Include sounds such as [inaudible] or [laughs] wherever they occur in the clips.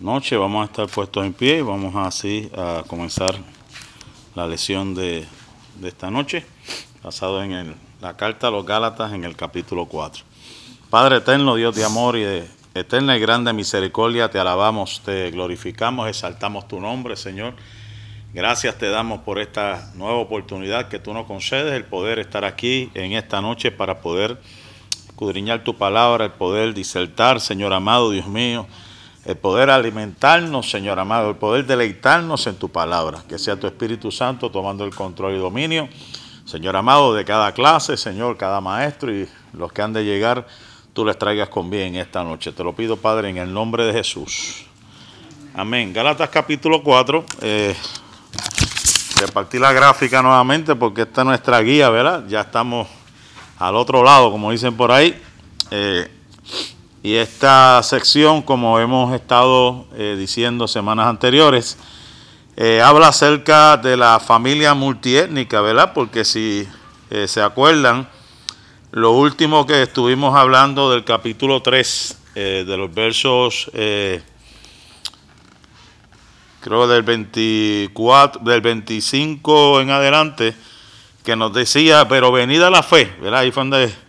noche vamos a estar puestos en pie y vamos así a comenzar la lección de, de esta noche, basado en el- la carta a los Gálatas en el capítulo 4. Padre eterno, Dios de amor y de eterna y grande misericordia, te alabamos, te glorificamos, exaltamos tu nombre, Señor. Gracias te damos por esta nueva oportunidad que tú nos concedes, el poder estar aquí en esta noche para poder escudriñar tu palabra, el poder disertar, Señor amado, Dios mío, el poder alimentarnos, Señor amado, el poder deleitarnos en tu palabra, que sea tu Espíritu Santo tomando el control y dominio, Señor amado, de cada clase, Señor, cada maestro y los que han de llegar, tú les traigas con bien esta noche. Te lo pido, Padre, en el nombre de Jesús. Amén. Gálatas capítulo 4. Eh, repartí la gráfica nuevamente porque esta es nuestra guía, ¿verdad? Ya estamos al otro lado, como dicen por ahí. Eh, y esta sección, como hemos estado eh, diciendo semanas anteriores, eh, habla acerca de la familia multiétnica, ¿verdad? Porque si eh, se acuerdan, lo último que estuvimos hablando del capítulo 3, eh, de los versos, creo del 24, del 25 en adelante, que nos decía, pero venida la fe, ¿verdad? Ahí fue donde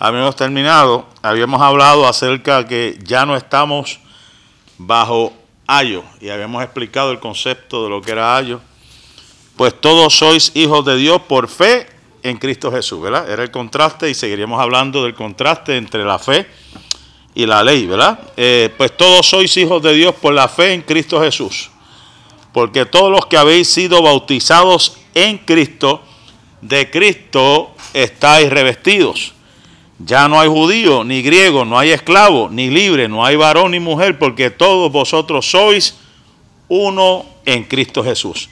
habíamos terminado, habíamos hablado acerca que ya no estamos bajo ayo, y habíamos explicado el concepto de lo que era ayo. Pues todos sois hijos de Dios por fe en Cristo Jesús, ¿verdad? Era el contraste y seguiríamos hablando del contraste entre la fe y la ley, ¿verdad? Eh, pues todos sois hijos de Dios por la fe en Cristo Jesús. Porque todos los que habéis sido bautizados en Cristo, de Cristo estáis revestidos. Ya no hay judío, ni griego, no hay esclavo, ni libre, no hay varón ni mujer, porque todos vosotros sois uno en Cristo Jesús.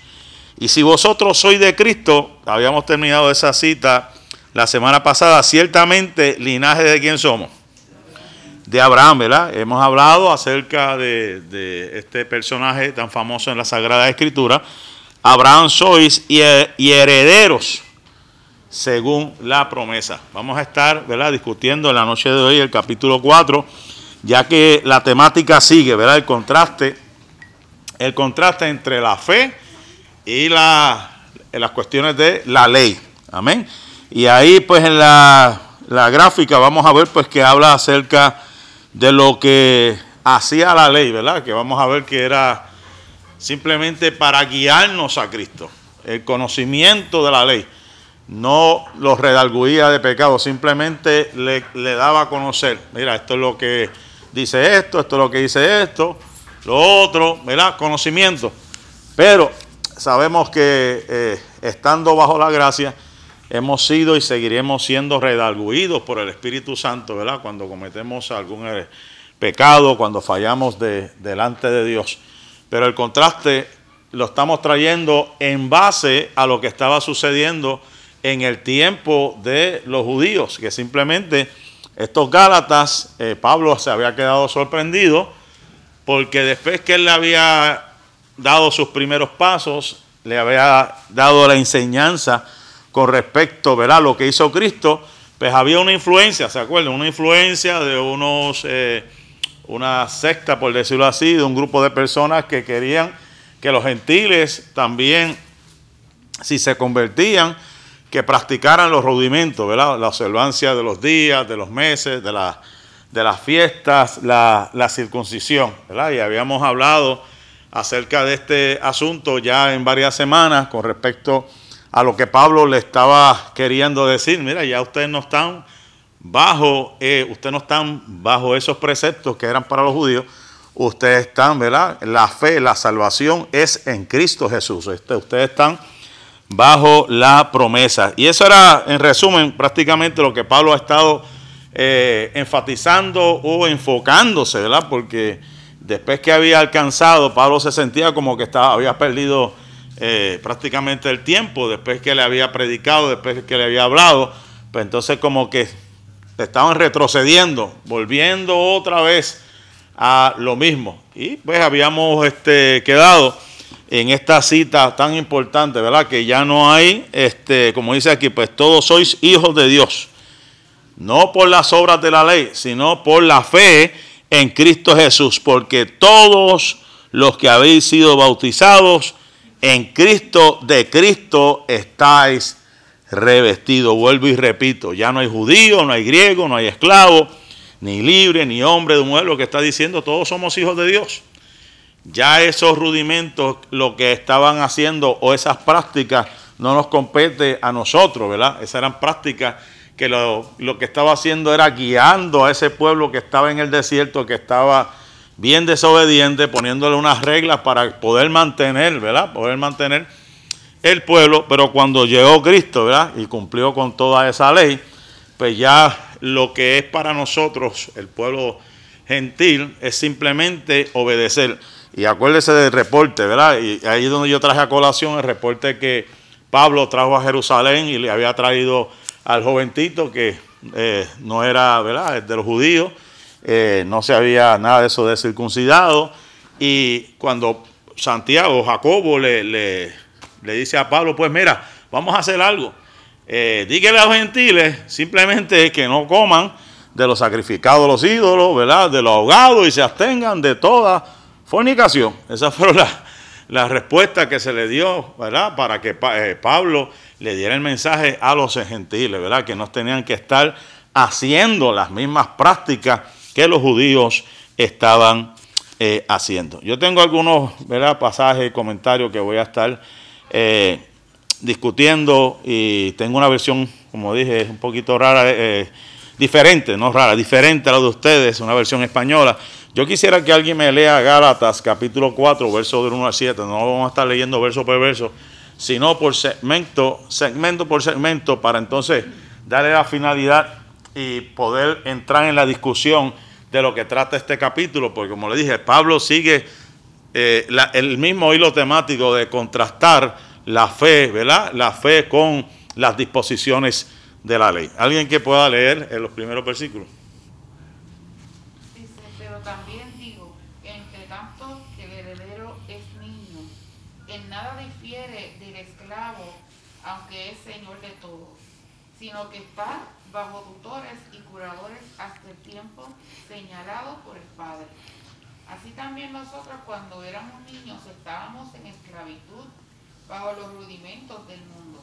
Y si vosotros sois de Cristo, habíamos terminado esa cita la semana pasada, ciertamente linaje de quién somos. De Abraham, ¿verdad? Hemos hablado acerca de, de este personaje tan famoso en la Sagrada Escritura. Abraham sois y, y herederos según la promesa. Vamos a estar ¿verdad? discutiendo en la noche de hoy el capítulo 4, ya que la temática sigue, ¿verdad? El contraste, el contraste entre la fe y la, las cuestiones de la ley. Amén. Y ahí, pues, en la, la gráfica vamos a ver, pues, que habla acerca de lo que hacía la ley, ¿verdad? Que vamos a ver que era simplemente para guiarnos a Cristo, el conocimiento de la ley no los redarguía de pecado, simplemente le, daba a conocer, mira, esto es lo que dice esto, esto es lo que dice esto, lo otro, ¿verdad? Conocimiento. Pero sabemos que eh, estando bajo la gracia, hemos sido y seguiremos siendo redarguidos por el Espíritu Santo, ¿verdad? Cuando cometemos algún eh, pecado, cuando fallamos de, delante de Dios. Pero el contraste lo estamos trayendo en base a lo que estaba sucediendo en el tiempo de los judíos, que simplemente estos Gálatas, eh, Pablo se había quedado sorprendido, porque después que él le había dado sus primeros pasos, le había dado la enseñanza con respecto ¿verdad? lo que hizo Cristo, pues había una influencia, ¿se acuerdan? Una influencia de unos, eh, una secta, por decirlo así, de un grupo de personas que querían que los gentiles también, si se convertían, que practicaran los rudimentos, ¿verdad? La observancia de los días, de los meses, de, de las fiestas, la, la, circuncisión, ¿verdad? Y habíamos hablado acerca de este asunto ya en varias semanas con respecto a lo que Pablo le estaba queriendo decir. Mira, ya ustedes no están bajo, eh, ustedes no están bajo esos preceptos que eran para los judíos. Ustedes están, ¿verdad? La fe, la salvación es en Cristo Jesús. Este, ustedes están bajo la promesa. Y eso era, en resumen, prácticamente lo que Pablo ha estado eh, enfatizando o enfocándose, ¿verdad? Porque después que había alcanzado, Pablo se sentía como que estaba, había perdido eh, prácticamente el tiempo, después que le había predicado, después que le había hablado, pues entonces como que estaban retrocediendo, volviendo otra vez a lo mismo. Y pues habíamos este, quedado en esta cita tan importante, ¿verdad? Que ya no hay, este, como dice aquí, pues todos sois hijos de Dios. No por las obras de la ley, sino por la fe en Cristo Jesús, porque todos los que habéis sido bautizados en Cristo, de Cristo estáis revestidos. Vuelvo y repito, ya no hay judío, no hay griego, no hay esclavo, ni libre, ni hombre de mujer, lo que está diciendo, todos somos hijos de Dios. Ya esos rudimentos, lo que estaban haciendo o esas prácticas, no nos compete a nosotros, ¿verdad? Esas eran prácticas que lo, lo, que estaba haciendo era guiando a ese pueblo que estaba en el desierto, que estaba bien desobediente, poniéndole unas reglas para poder mantener, ¿verdad? Poder mantener el pueblo, pero cuando llegó Cristo, ¿verdad? Y cumplió con toda esa ley, pues ya lo que es para nosotros, el pueblo gentil, es simplemente obedecer. Y acuérdese del reporte, ¿verdad? Y ahí es donde yo traje a colación el reporte que Pablo trajo a Jerusalén y le había traído al joventito que eh, no era, ¿verdad?, de los judíos, eh, no se había nada de eso de circuncidado. Y cuando Santiago, Jacobo le, le, dice a Pablo, pues mira, vamos a hacer algo. Eh, dígale a los gentiles simplemente que no coman de los sacrificados los ídolos, ¿verdad? De los ahogados y se abstengan de toda fornicación. Esa fue la, respuesta que se le dio, ¿verdad? Para que eh, Pablo le diera el mensaje a los gentiles, ¿verdad? Que no tenían que estar haciendo las mismas prácticas que los judíos estaban eh, haciendo. Yo tengo algunos ¿verdad? pasajes y comentarios que voy a estar eh, discutiendo y tengo una versión, como dije, un poquito rara, diferente, no rara, diferente a la de ustedes, una versión española. Yo quisiera que alguien me lea Gálatas capítulo 4, verso del 1 al 7, no vamos a estar leyendo verso por verso, sino por segmento, segmento por segmento, para entonces darle la finalidad y poder entrar en la discusión de lo que trata este capítulo, porque como le dije, Pablo sigue eh, el mismo hilo temático de contrastar la fe, ¿verdad? La fe con las disposiciones de la ley. ¿Alguien que pueda leer en los primeros versículos? Dice, pero también digo entre tanto que el heredero es niño, en nada difiere del esclavo, aunque es señor de todos, sino que está bajo tutores y curadores hasta el tiempo señalado por el Padre. Así también nosotros cuando éramos niños estábamos en esclavitud bajo los rudimentos del mundo.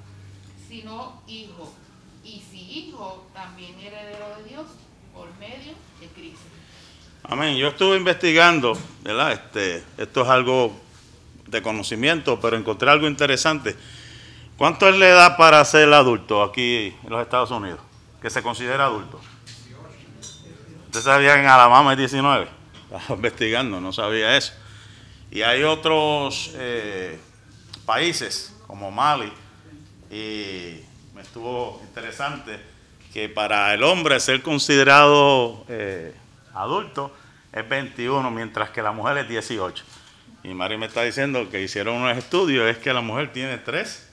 sino hijo. Y si hijo, también heredero de Dios por medio de Cristo. Amén. Yo estuve investigando, ¿verdad? Este, esto es algo de conocimiento, pero encontré algo interesante. ¿Cuánto es la edad para ser adulto aquí en los Estados Unidos? Que se considera adulto. Usted sabía que en Alabama es 19. Estaba investigando, no sabía eso. Y hay otros eh, países como Mali, y me estuvo interesante que para el hombre ser considerado eh, adulto es 21, mientras que la mujer es 18. Y Mari me está diciendo que hicieron unos estudios, es que la mujer tiene 3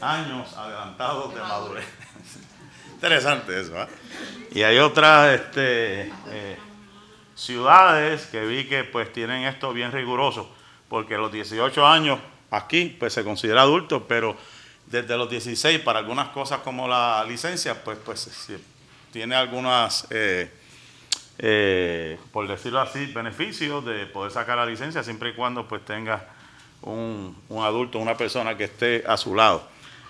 años adelantados de madurez. [laughs] Interesante eso. ¿eh? Y hay otras este, eh, ciudades que vi que pues tienen esto bien riguroso, porque los 18 años aquí pues se considera adulto, pero desde los 16 para algunas cosas como la licencia pues pues tiene algunas eh, eh, por decirlo así beneficios de poder sacar la licencia siempre y cuando pues tenga un, un adulto, una persona que esté a su lado.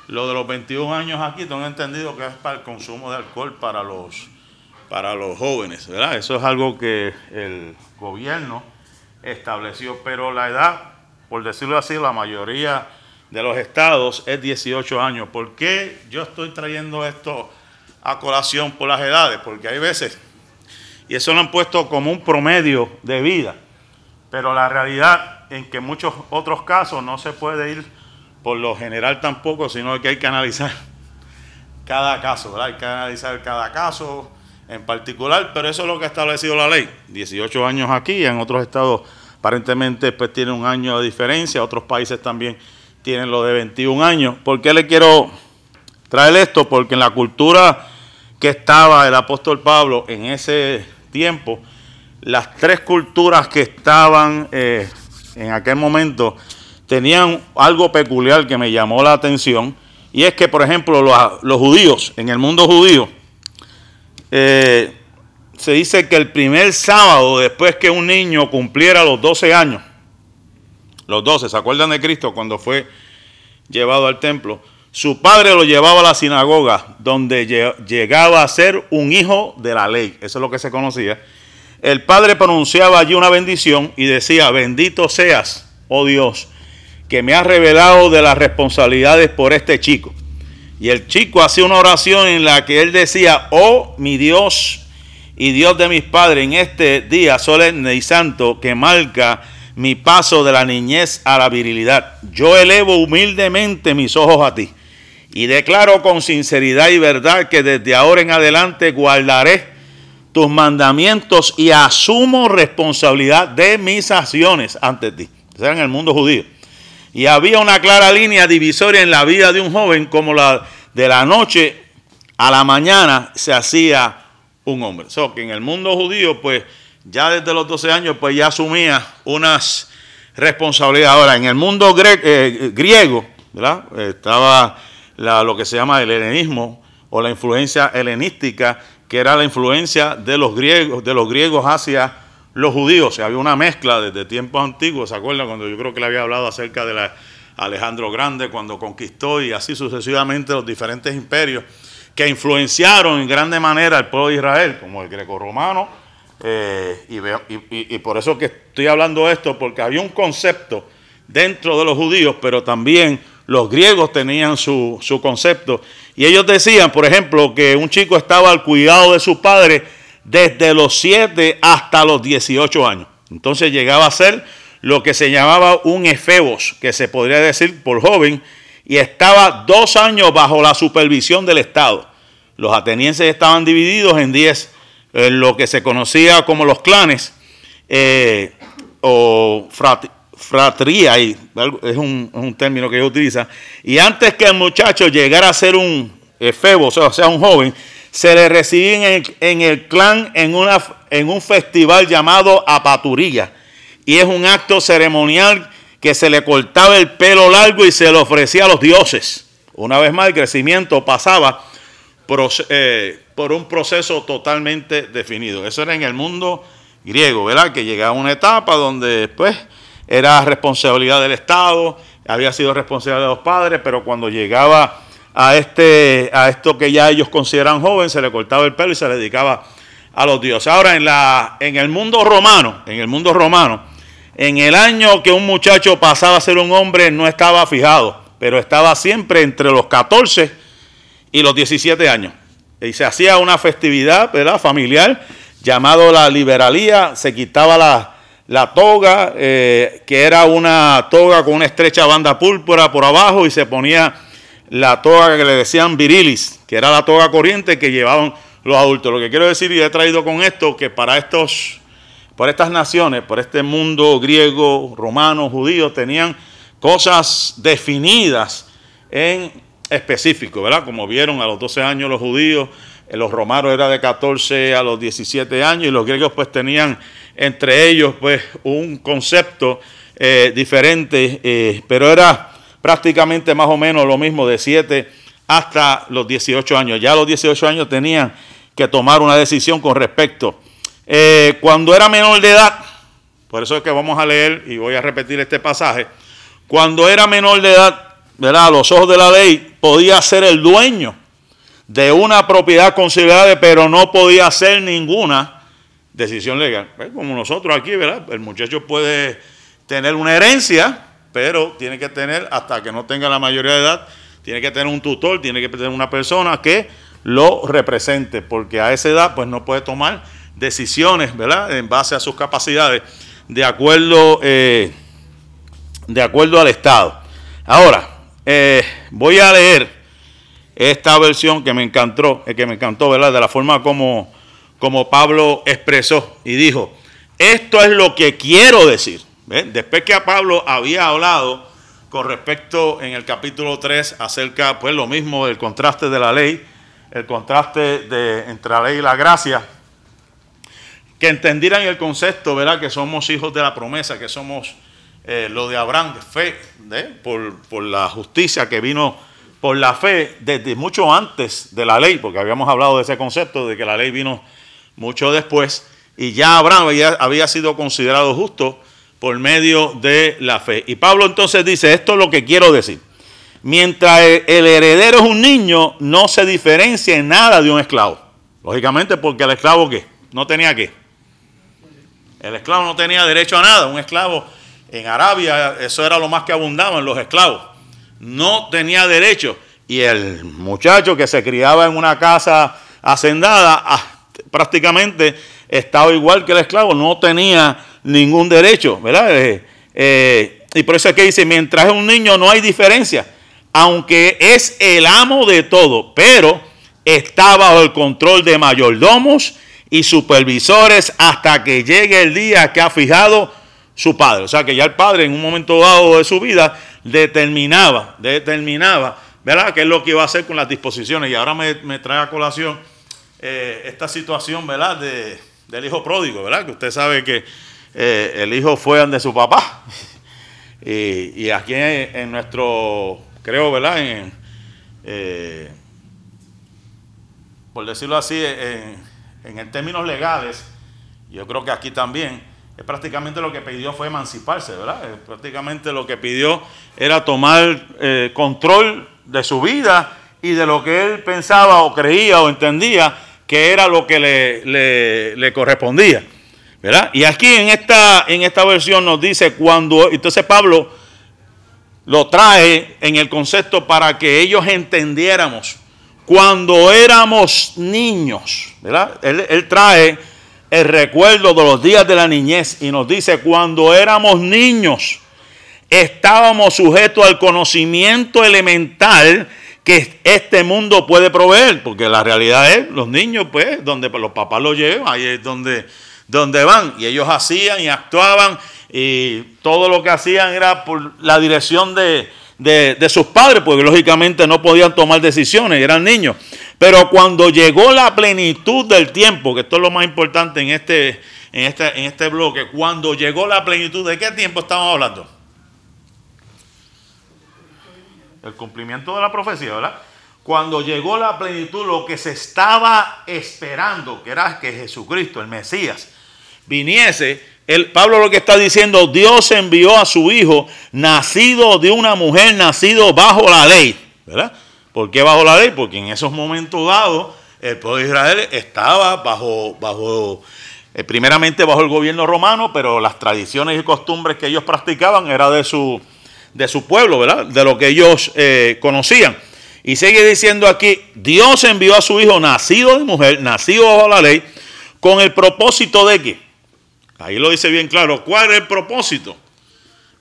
Lo de los 21 años aquí, tengo entendido que es para el consumo de alcohol para los, para los jóvenes, ¿verdad? Eso es algo que el gobierno estableció, pero la edad, por decirlo así, la mayoría de los estados es 18 años. ¿Por qué yo estoy trayendo esto a colación por las edades? Porque hay veces, y eso lo han puesto como un promedio de vida, pero la realidad en que en muchos otros casos no se puede ir por lo general tampoco, sino que hay que analizar cada caso, ¿verdad? Hay que analizar cada caso en particular, pero eso es lo que ha establecido la ley. 18 años aquí, en otros estados aparentemente pues tiene un año de diferencia, otros países también tienen lo de 21 años. ¿Por qué le quiero traer esto? Porque en la cultura que estaba el apóstol Pablo en ese tiempo, las tres culturas que estaban eh, en aquel momento tenían algo peculiar que me llamó la atención, y es que, por ejemplo, los, judíos, en el mundo judío, eh, se dice que el primer sábado, después que un niño cumpliera los 12 años, los 12, ¿se acuerdan de Cristo cuando fue llevado al templo? Su padre lo llevaba a la sinagoga, donde llegaba a ser un hijo de la ley. Eso es lo que se conocía. El padre pronunciaba allí una bendición y decía, bendito seas, oh Dios, que me has revelado de las responsabilidades por este chico. Y el chico hacía una oración en la que él decía, oh mi Dios y Dios de mis padres, en este día solemne y santo que marca mi paso de la niñez a la virilidad, yo elevo humildemente mis ojos a ti y declaro con sinceridad y verdad que desde ahora en adelante guardaré tus mandamientos y asumo responsabilidad de mis acciones ante ti. Eso en el mundo judío. Y había una clara línea divisoria en la vida de un joven como la de la noche a la mañana se hacía un hombre. So, que en el mundo judío, pues ya desde los 12 años, pues ya asumía unas responsabilidades. Ahora, en el mundo eh, griego, ¿verdad? Estaba lo que se llama el helenismo o la influencia helenística, que era la influencia de los griegos, de los griegos hacia los judíos. había una mezcla desde tiempos antiguos, ¿se acuerdan? Cuando yo creo que le había hablado acerca de Alejandro Grande, cuando conquistó y así sucesivamente los diferentes imperios que influenciaron en grande manera al pueblo de Israel, como el greco-romano. Eh, y, por eso que estoy hablando esto, porque había un concepto dentro de los judíos, pero también los griegos tenían su, su concepto. Y ellos decían, por ejemplo, que un chico estaba al cuidado de su padre desde los 7 hasta los 18 años. Entonces llegaba a ser lo que se llamaba un efebos, que se podría decir por joven, y estaba dos años bajo la supervisión del Estado. Los atenienses estaban divididos en 10, en lo que se conocía como los clanes, eh, o fratría, es un, término que ellos utilizan, y antes que el muchacho llegara a ser un efebos, o sea, un joven, se le recibía en el, clan en, una, en un festival llamado Apaturía. Y es un acto ceremonial que se le cortaba el pelo largo y se le ofrecía a los dioses. Una vez más, el crecimiento pasaba eh, por un proceso totalmente definido. Eso era en el mundo griego, ¿verdad? Que llegaba a una etapa donde después era responsabilidad del Estado, había sido responsabilidad de los padres, pero cuando llegaba a, este, a esto que ya ellos consideran joven, se le cortaba el pelo y se le dedicaba a los dioses. Ahora, en, la, en el mundo romano, en el mundo romano, en el año que un muchacho pasaba a ser un hombre no estaba fijado, pero estaba siempre entre los 14 y los 17 años. Y se hacía una festividad ¿verdad? familiar llamado la liberalía, se quitaba la, la toga, eh, que era una toga con una estrecha banda púrpura por abajo y se ponía la toga que le decían virilis, que era la toga corriente que llevaban los adultos. Lo que quiero decir, y he traído con esto, que para estos, por estas naciones, por este mundo griego, romano, judío, tenían cosas definidas en específico, ¿verdad? Como vieron a los 12 años los judíos, eh, los romanos era de 14 a los 17 años y los griegos pues tenían entre ellos pues un concepto eh, diferente, eh, pero era prácticamente más o menos lo mismo de 7 hasta los 18 años. Ya a los 18 años tenían que tomar una decisión con respecto. Cuando era menor de edad, por eso es que vamos a leer y voy a repetir este pasaje, cuando era menor de edad, ¿verdad? a los ojos de la ley, podía ser el dueño de una propiedad considerable, pero no podía hacer ninguna decisión legal. Pues, como nosotros aquí, ¿verdad? El muchacho puede tener una herencia, pero tiene que tener, hasta que no tenga la mayoría de edad, tiene que tener un tutor, tiene que tener una persona que lo represente, porque a esa edad pues no puede tomar decisiones, ¿verdad? En base a sus capacidades, de acuerdo, eh, de acuerdo al Estado. Ahora, eh, voy a leer esta versión que me encantó, eh, que me encantó, ¿verdad? De la forma como como Pablo expresó y dijo, esto es lo que quiero decir. Después que a Pablo había hablado con respecto en el capítulo 3 acerca, pues lo mismo del contraste de la ley, el contraste de, entre la ley y la gracia, que entendieran el concepto, ¿verdad? Que somos hijos de la promesa, que somos eh, lo de Abraham, fe, Por, por, la justicia que vino por la fe desde mucho antes de la ley, porque habíamos hablado de ese concepto, de que la ley vino mucho después, y ya Abraham había, sido considerado justo por medio de la fe. Y Pablo entonces dice, esto es lo que quiero decir. Mientras el heredero es un niño, no se diferencia en nada de un esclavo. Lógicamente porque el esclavo qué? No tenía qué. El esclavo no tenía derecho a nada. Un esclavo en Arabia, eso era lo más que abundaban los esclavos. No tenía derecho. Y el muchacho que se criaba en una casa hacendada, ah, prácticamente estaba igual que el esclavo, no tenía ningún derecho, ¿verdad? Eh, eh, y por eso es que dice, mientras es un niño no hay diferencia, aunque es el amo de todo, pero está bajo el control de mayordomos y supervisores hasta que llegue el día que ha fijado su padre. O sea que ya el padre en un momento dado de su vida determinaba, determinaba, ¿verdad? ¿Qué es lo que iba a hacer con las disposiciones? Y ahora me, trae a colación eh, esta situación, ¿verdad? De, del hijo pródigo, ¿verdad? Que usted sabe que eh, el hijo fue de su papá. [laughs] y, aquí en, nuestro, creo, ¿verdad? En, eh, por decirlo así, en, en términos legales, yo creo que aquí también, prácticamente lo que pidió fue emanciparse, ¿verdad? prácticamente lo que pidió era tomar eh, control de su vida y de lo que él pensaba o creía o entendía que era lo que le, le, correspondía. ¿verdad? Y aquí en esta, en esta versión nos dice cuando, entonces Pablo lo trae en el concepto para que ellos entendiéramos cuando éramos niños, ¿verdad? Él, él trae el recuerdo de los días de la niñez y nos dice, cuando éramos niños, estábamos sujetos al conocimiento elemental que este mundo puede proveer, porque la realidad es, los niños, pues, donde los papás los llevan, ahí es donde, donde van, y ellos hacían y actuaban, y todo lo que hacían era por la dirección de, de sus padres, porque lógicamente no podían tomar decisiones, eran niños. Pero cuando llegó la plenitud del tiempo, que esto es lo más importante en este, en este, en este bloque, cuando llegó la plenitud, ¿de qué tiempo estamos hablando? El cumplimiento de la profecía, ¿verdad? Cuando llegó la plenitud, lo que se estaba esperando, que era que Jesucristo, el Mesías, viniese, el, Pablo lo que está diciendo, Dios envió a su Hijo, nacido de una mujer, nacido bajo la ley, ¿verdad? ¿Por qué bajo la ley? Porque en esos momentos dados el pueblo de Israel estaba bajo, bajo eh, primeramente bajo el gobierno romano, pero las tradiciones y costumbres que ellos practicaban era de su, de su pueblo, ¿verdad? De lo que ellos eh, conocían. Y sigue diciendo aquí, Dios envió a su hijo nacido de mujer, nacido bajo la ley, con el propósito de que, ahí lo dice bien claro, ¿cuál es el propósito?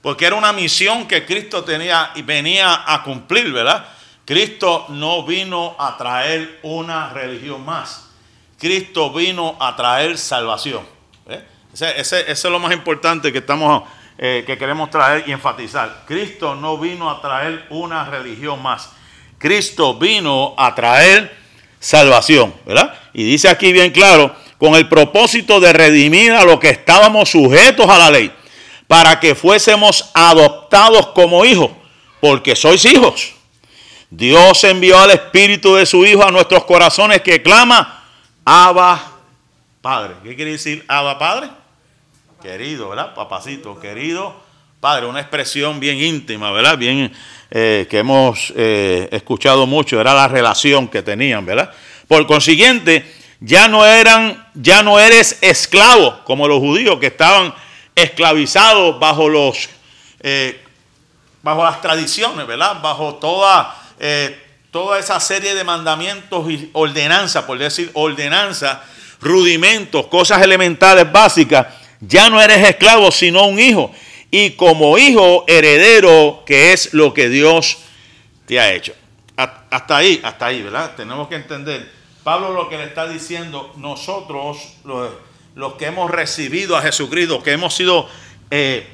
Porque era una misión que Cristo tenía y venía a cumplir, ¿verdad? Cristo no vino a traer una religión más. Cristo vino a traer salvación. ¿eh? Ese, es lo más importante que, estamos, eh, que queremos traer y enfatizar. Cristo no vino a traer una religión más. Cristo vino a traer salvación. ¿verdad? Y dice aquí bien claro, con el propósito de redimir a los que estábamos sujetos a la ley, para que fuésemos adoptados como hijos, porque sois hijos. Dios envió al Espíritu de su Hijo a nuestros corazones que clama, Abba Padre. ¿Qué quiere decir Abba Padre? Querido, ¿verdad? Papacito, querido Padre. Una expresión bien íntima, ¿verdad? Bien, eh, que hemos eh, escuchado mucho, era la relación que tenían, ¿verdad? Por consiguiente, ya no eran, ya no eres esclavo como los judíos que estaban esclavizados bajo los, eh, bajo las tradiciones, ¿verdad? Bajo toda eh, toda esa serie de mandamientos y ordenanzas, por decir ordenanzas, rudimentos, cosas elementales básicas, ya no eres esclavo, sino un hijo. Y como hijo heredero, que es lo que Dios te ha hecho. Hasta ahí, hasta ahí, ¿verdad? Tenemos que entender Pablo lo que le está diciendo, nosotros, los, que hemos recibido a Jesucristo, que hemos sido eh,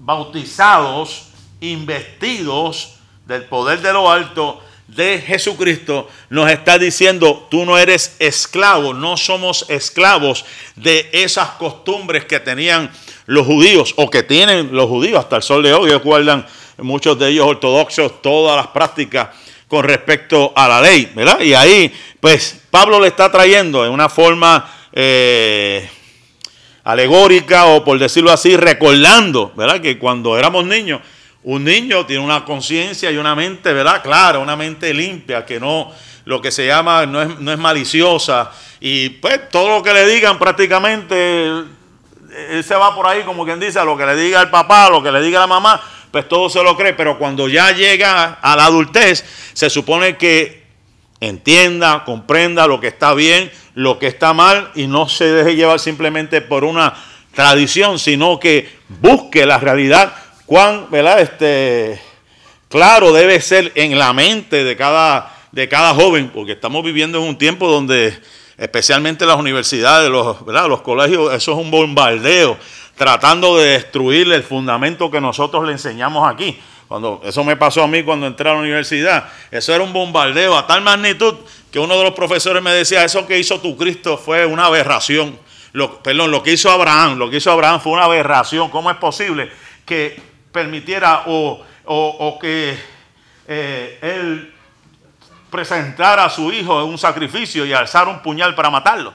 bautizados, investidos del poder de lo alto, de Jesucristo nos está diciendo, tú no eres esclavo, no somos esclavos de esas costumbres que tenían los judíos o que tienen los judíos hasta el sol de hoy. Recuerdan muchos de ellos ortodoxos todas las prácticas con respecto a la ley, ¿verdad? Y ahí, pues, Pablo le está trayendo en una forma eh, alegórica o por decirlo así, recordando, ¿verdad? Que cuando éramos niños, un niño tiene una conciencia y una mente, ¿verdad? Clara, una mente limpia, que no, lo que se llama, no es, no es maliciosa. Y pues todo lo que le digan prácticamente, él se va por ahí como quien dice, a lo que le diga el papá, lo que le diga la mamá, pues todo se lo cree. Pero cuando ya llega a la adultez, se supone que entienda, comprenda lo que está bien, lo que está mal y no se deje llevar simplemente por una tradición, sino que busque la realidad cuán, ¿verdad? Este, claro debe ser en la mente de cada, de cada joven, porque estamos viviendo en un tiempo donde especialmente las universidades, los, los colegios, eso es un bombardeo, tratando de destruir el fundamento que nosotros le enseñamos aquí. Cuando, eso me pasó a mí cuando entré a la universidad. Eso era un bombardeo a tal magnitud que uno de los profesores me decía, eso que hizo tu Cristo fue una aberración. Perdón, lo que hizo Abraham, lo que hizo Abraham fue una aberración. ¿Cómo es posible que permitiera o, que eh, él presentara a su hijo en un sacrificio y alzar un puñal para matarlo.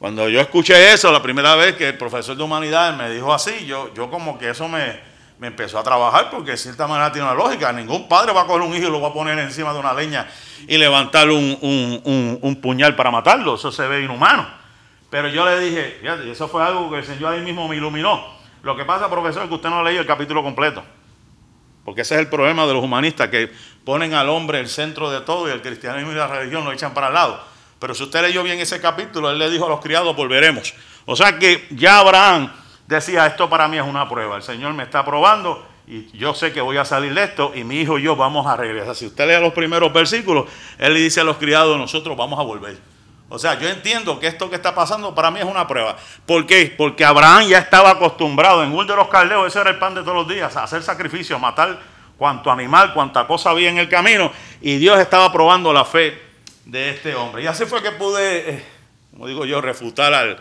Cuando yo escuché eso, la primera vez que el profesor de humanidades me dijo así, yo, yo como que eso me, empezó a trabajar porque de cierta manera tiene una lógica. Ningún padre va a coger un hijo y lo va a poner encima de una leña y levantar un, un puñal para matarlo. Eso se ve inhumano. Pero yo le dije, fíjate, eso fue algo que el Señor ahí mismo me iluminó. Lo que pasa, profesor, es que usted no ha leído el capítulo completo. Porque ese es el problema de los humanistas, que ponen al hombre el centro de todo y el cristianismo y la religión lo echan para el lado. Pero si usted leyó bien ese capítulo, él le dijo a los criados, volveremos. O sea que ya Abraham decía, esto para mí es una prueba. El Señor me está probando y yo sé que voy a salir de esto y mi hijo y yo vamos a regresar. Si usted lee los primeros versículos, él le dice a los criados, nosotros vamos a volver. O sea, yo entiendo que esto que está pasando para mí es una prueba. ¿Por qué? Porque Abraham ya estaba acostumbrado en Ur de los Caldeos, ese era el pan de todos los días, a hacer sacrificio, a matar cuanto animal, cuanta cosa había en el camino. Y Dios estaba probando la fe de este hombre. Y así fue que pude, eh, como digo yo, refutar al,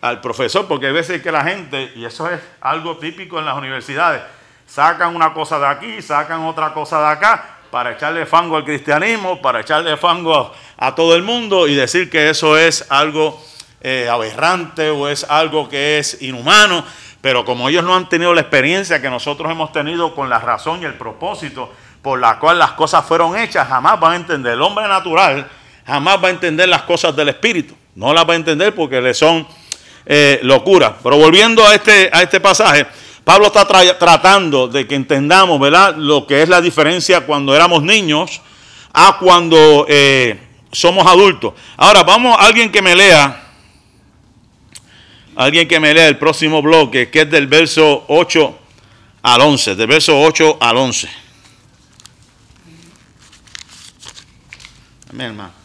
al profesor, porque hay veces que la gente, y eso es algo típico en las universidades, sacan una cosa de aquí, sacan otra cosa de acá, para echarle fango al cristianismo, para echarle fango a, todo el mundo y decir que eso es algo eh, aberrante o es algo que es inhumano. Pero como ellos no han tenido la experiencia que nosotros hemos tenido con la razón y el propósito por la cual las cosas fueron hechas, jamás van a entender. El hombre natural jamás va a entender las cosas del Espíritu. No las va a entender porque le son eh, locura. Pero volviendo a este, a este pasaje, Pablo está tratando de que entendamos, ¿verdad? Lo que es la diferencia cuando éramos niños a cuando eh, somos adultos. Ahora, vamos, alguien que me lea, alguien que me lea el próximo bloque, que es del verso 8 al 11, del verso 8 al 11. Amén, hermano.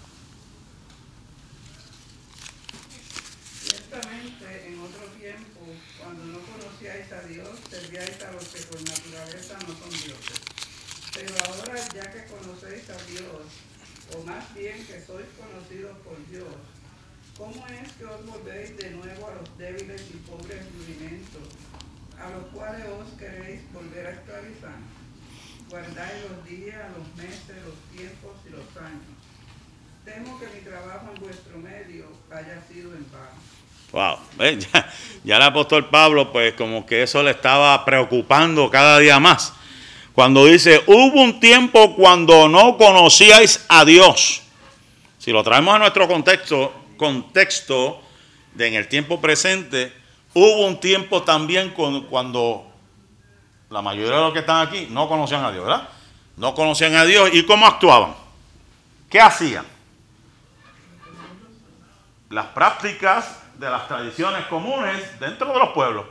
guardáis los días, los meses, los tiempos y los años. Temo que mi trabajo en vuestro medio haya sido en Wow, [laughs] ya, ya, el apóstol Pablo, pues como que eso le estaba preocupando cada día más. Cuando dice, hubo un tiempo cuando no conocíais a Dios. Si lo traemos a nuestro contexto, contexto de en el tiempo presente, hubo un tiempo también cuando la mayoría de los que están aquí no conocían a Dios, ¿verdad? No conocían a Dios. ¿Y cómo actuaban? ¿Qué hacían? Las prácticas de las tradiciones comunes dentro de los pueblos.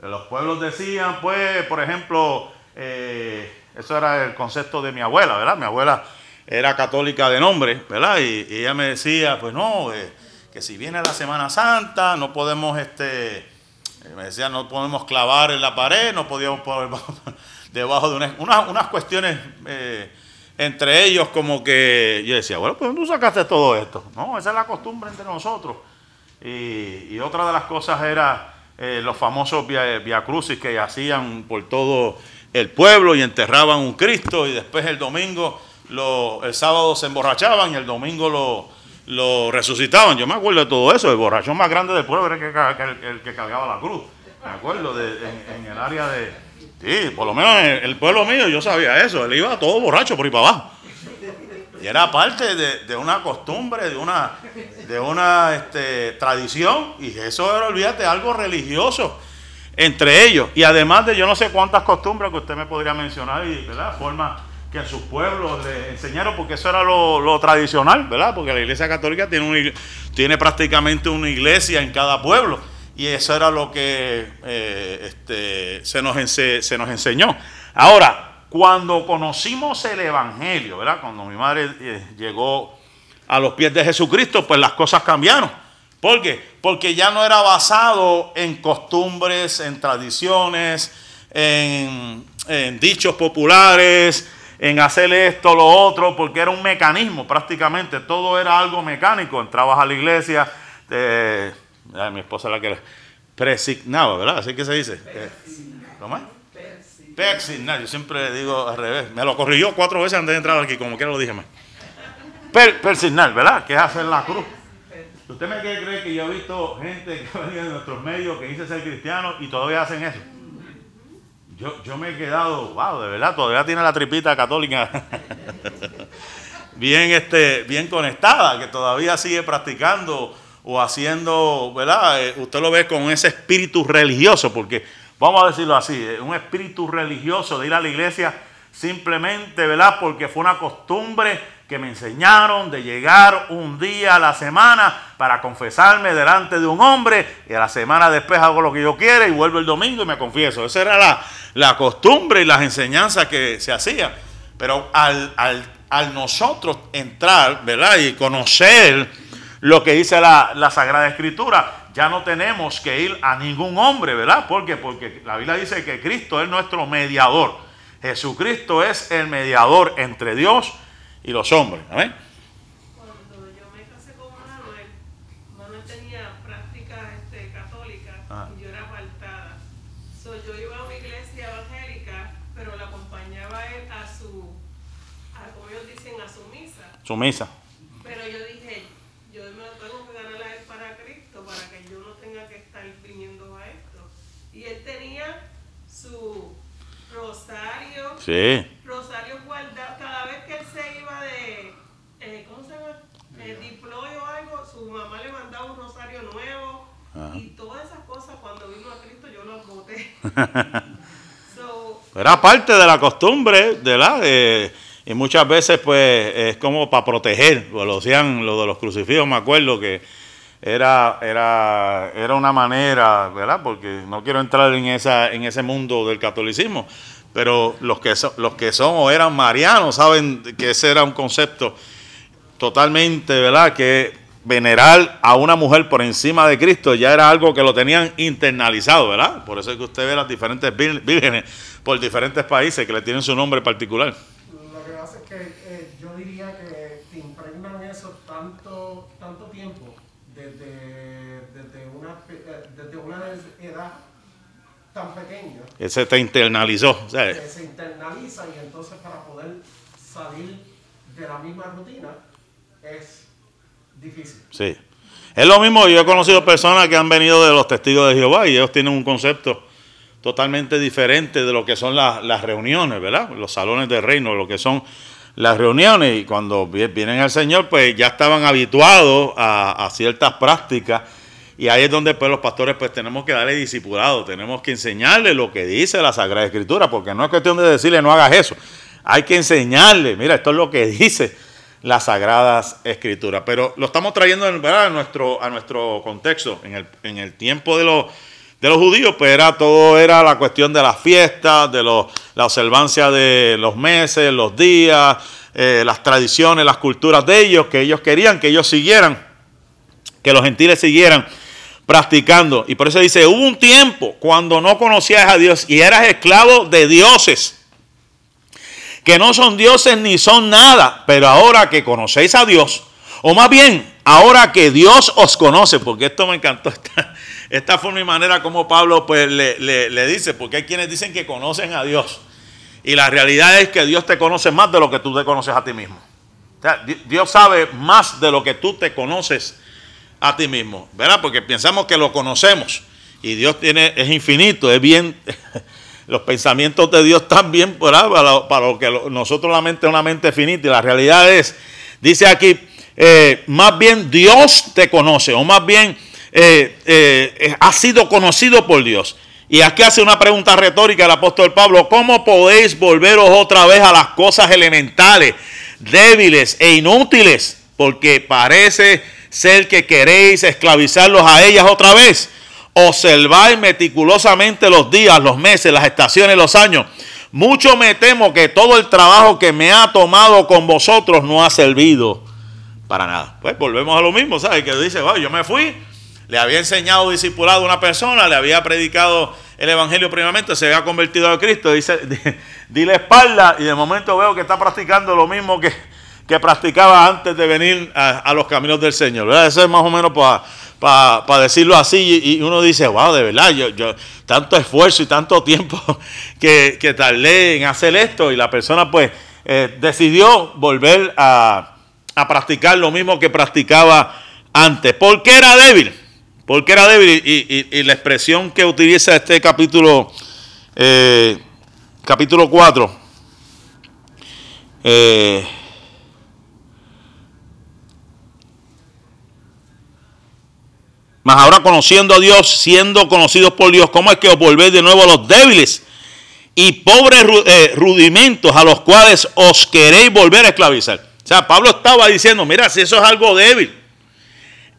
Los pueblos decían, pues, por ejemplo, eh, eso era el concepto de mi abuela, ¿verdad? Mi abuela era católica de nombre, ¿verdad? Y, ella me decía, pues no, eh, que si viene la Semana Santa, no podemos, este, eh, me decía, no podemos clavar en la pared, no podíamos poner [laughs] debajo de unas, unas cuestiones entre ellos como que yo decía, bueno, pues tú sacaste todo esto. No, esa es la costumbre entre nosotros. Y, otra de las cosas era los famosos via, crucis que hacían por todo el pueblo y enterraban un Cristo y después el domingo el sábado se emborrachaban y el domingo lo, resucitaban. Yo me acuerdo de todo eso. El borrachón más grande del pueblo era el que, cargaba la cruz. Me acuerdo en, el área de. Sí, por lo menos en el, pueblo mío yo sabía eso. Él iba todo borracho por ahí para abajo. Y era parte de, una costumbre, de una, de una este, tradición. Y eso era, olvídate, algo religioso entre ellos. Y además de yo no sé cuántas costumbres que usted me podría mencionar y, ¿verdad? Forma que en sus pueblos le enseñaron, porque eso era lo, tradicional, ¿verdad? Porque la iglesia católica tiene, tiene prácticamente una iglesia en cada pueblo. Y eso era lo que eh, este, se nos enseñó. Ahora, cuando conocimos el Evangelio, ¿verdad? Cuando mi madre eh, llegó a los pies de Jesucristo, pues las cosas cambiaron. ¿Por qué? Porque ya no era basado en costumbres, en tradiciones, en, dichos populares, en hacer esto, lo otro, porque era un mecanismo prácticamente, todo era algo mecánico. Entrabas a la iglesia, mi esposa la que presignaba, ¿verdad? Así que se dice. ¿Cómo es? Persignar, yo siempre digo al revés. Me lo corrigió cuatro veces antes de entrar aquí, como quiera lo dije más. Per, persignar, ¿verdad? Que es hacer la cruz. ¿Usted me quiere creer que yo he visto gente que venía de nuestros medios que dice ser cristiano y todavía hacen eso? Yo, me he quedado, wow, de verdad, todavía tiene la tripita católica [laughs] bien, este, bien conectada, que todavía sigue practicando o haciendo, ¿verdad? Eh, usted lo ve con ese espíritu religioso, porque vamos a decirlo así, eh, un espíritu religioso de ir a la iglesia simplemente, ¿verdad? Porque fue una costumbre que me enseñaron de llegar un día a la semana para confesarme delante de un hombre y a la semana después hago lo que yo quiera y vuelvo el domingo y me confieso. Esa era la, la costumbre y las enseñanzas que se hacían. Pero al, al, nosotros entrar, ¿verdad? Y conocer lo que dice la, la, Sagrada Escritura, ya no tenemos que ir a ningún hombre, ¿verdad? ¿Por qué? Porque la Biblia dice que Cristo es nuestro mediador. Jesucristo es el mediador entre Dios y los hombres. Amén. Cuando yo me casé con Manuel, Manuel tenía práctica este, católica ah. y yo era apartada. So, yo iba a una iglesia evangélica, pero la acompañaba él a su, a, como ellos dicen, a su misa. Su misa. Pero yo dije, yo me tengo que ganar a él para Cristo, para que yo no tenga que estar viniendo a esto. Y él tenía su rosario. Sí. Rosario guardado. Cada vez que él se iba de, eh, ¿cómo se llama? Eh, diploy o algo, su mamá le mandaba un rosario nuevo. Y todas esas cosas cuando vino a Cristo yo las boté. [laughs] Era parte de la costumbre, de la de, y muchas veces pues es como para proteger, lo decían lo de los crucifijos, me acuerdo que era, era, era una manera, ¿verdad? Porque no quiero entrar en, esa, en ese mundo del catolicismo, pero los que, son, los que son o eran marianos saben que ese era un concepto totalmente, ¿verdad? Que venerar a una mujer por encima de Cristo ya era algo que lo tenían internalizado, ¿verdad? Por eso es que usted ve las diferentes vírgenes por diferentes países que le tienen su nombre particular. Lo que pasa es que eh, yo diría que te impregnan eso tanto, tanto tiempo desde, desde, una, eh, desde una edad tan pequeña. Ese te internalizó. se internaliza y entonces para poder salir de la misma rutina es difícil. Sí. Es lo mismo, yo he conocido personas que han venido de los testigos de Jehová y ellos tienen un concepto totalmente diferente de lo que son las reuniones, ¿verdad? Los salones de reino, lo que son las reuniones y cuando vienen al Señor, pues ya estaban habituados a, ciertas prácticas y ahí es donde pues los pastores pues tenemos que darle discipulado, tenemos que enseñarle lo que dice la Sagrada Escritura, porque no es cuestión de decirle no hagas eso, hay que enseñarle, mira, esto es lo que dice las Sagradas Escrituras, pero lo estamos trayendo a nuestro, a nuestro contexto, en el, en el tiempo de los de los judíos, pues era todo era la cuestión de las fiestas, de los, la observancia de los meses, los días, eh, las tradiciones, las culturas de ellos, que ellos querían que ellos siguieran, que los gentiles siguieran practicando. Y por eso dice, hubo un tiempo cuando no conocías a Dios y eras esclavo de dioses, que no son dioses ni son nada, pero ahora que conocéis a Dios, o más bien, ahora que Dios os conoce, porque esto me encantó, [laughs] esta, forma y manera como Pablo pues le, le dice, porque hay quienes dicen que conocen a Dios. Y la realidad es que Dios te conoce más de lo que tú te conoces a ti mismo. Dios sabe más de lo que tú te conoces a ti mismo, ¿verdad? Porque pensamos que lo conocemos y Dios tiene, es infinito, es bien, [laughs] los pensamientos de Dios están bien Para, lo que nosotros la mente es una mente finita y la realidad es, dice aquí, eh, más bien Dios te conoce o más bien eh, eh, ha sido conocido por Dios. Y aquí hace una pregunta retórica el apóstol Pablo, ¿cómo podéis volveros otra vez a las cosas elementales, débiles e inútiles? Porque parece ser que queréis esclavizarlos a ellas otra vez. Observáis meticulosamente los días, los meses, las estaciones, los años. Mucho me temo que todo el trabajo que me ha tomado con vosotros no ha servido para nada. Pues volvemos a lo mismo, ¿sabes? Que dice, yo me fui, le había enseñado, discipulado a una persona, le había predicado el evangelio primeramente, se había convertido a Cristo, dice, [laughs] di la espalda y de momento veo que está practicando lo mismo que, que practicaba antes de venir a, los caminos del Señor. Eso es más o menos para decirlo así. Y, uno dice, wow, de verdad, yo, yo tanto esfuerzo y tanto tiempo [laughs] que, que tardé en hacer esto. Y la persona pues eh, decidió volver a, a practicar lo mismo que practicaba antes. porque era débil? Porque era débil. Y, la expresión que utiliza este capítulo, eh, capítulo 4, eh, Mas ahora conociendo a Dios, siendo conocidos por Dios, ¿cómo es que os volvéis de nuevo a los débiles y pobres eh, rudimentos a los cuales os queréis volver a esclavizar? O sea, Pablo estaba diciendo, mira, si eso es algo débil.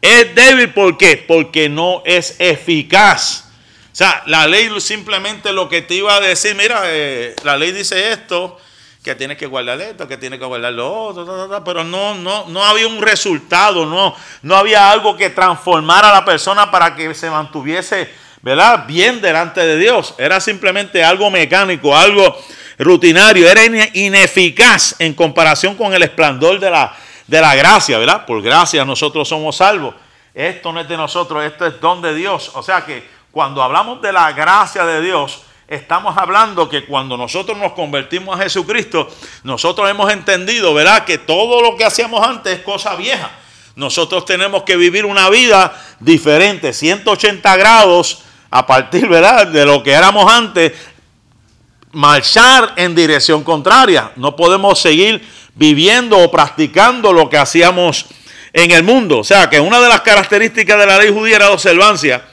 Es débil ¿por qué? Porque no es eficaz. O sea, la ley simplemente lo que te iba a decir, mira, eh, la ley dice esto, que tienes que guardar esto, que tienes que guardar lo otro, pero no, no, no había un resultado, no, no había algo que transformara a la persona para que se mantuviese ¿verdad? bien delante de Dios. Era simplemente algo mecánico, algo rutinario, era ineficaz en comparación con el esplendor de la, de la gracia, ¿verdad? Por gracia nosotros somos salvos. Esto no es de nosotros, esto es don de Dios. O sea que cuando hablamos de la gracia de Dios, estamos hablando que cuando nosotros nos convertimos a Jesucristo, nosotros hemos entendido, ¿verdad? Que todo lo que hacíamos antes es cosa vieja. Nosotros tenemos que vivir una vida diferente, 180 grados a partir, ¿verdad? De lo que éramos antes, marchar en dirección contraria. No podemos seguir viviendo o practicando lo que hacíamos en el mundo. O sea, que una de las características de la ley judía era la observancia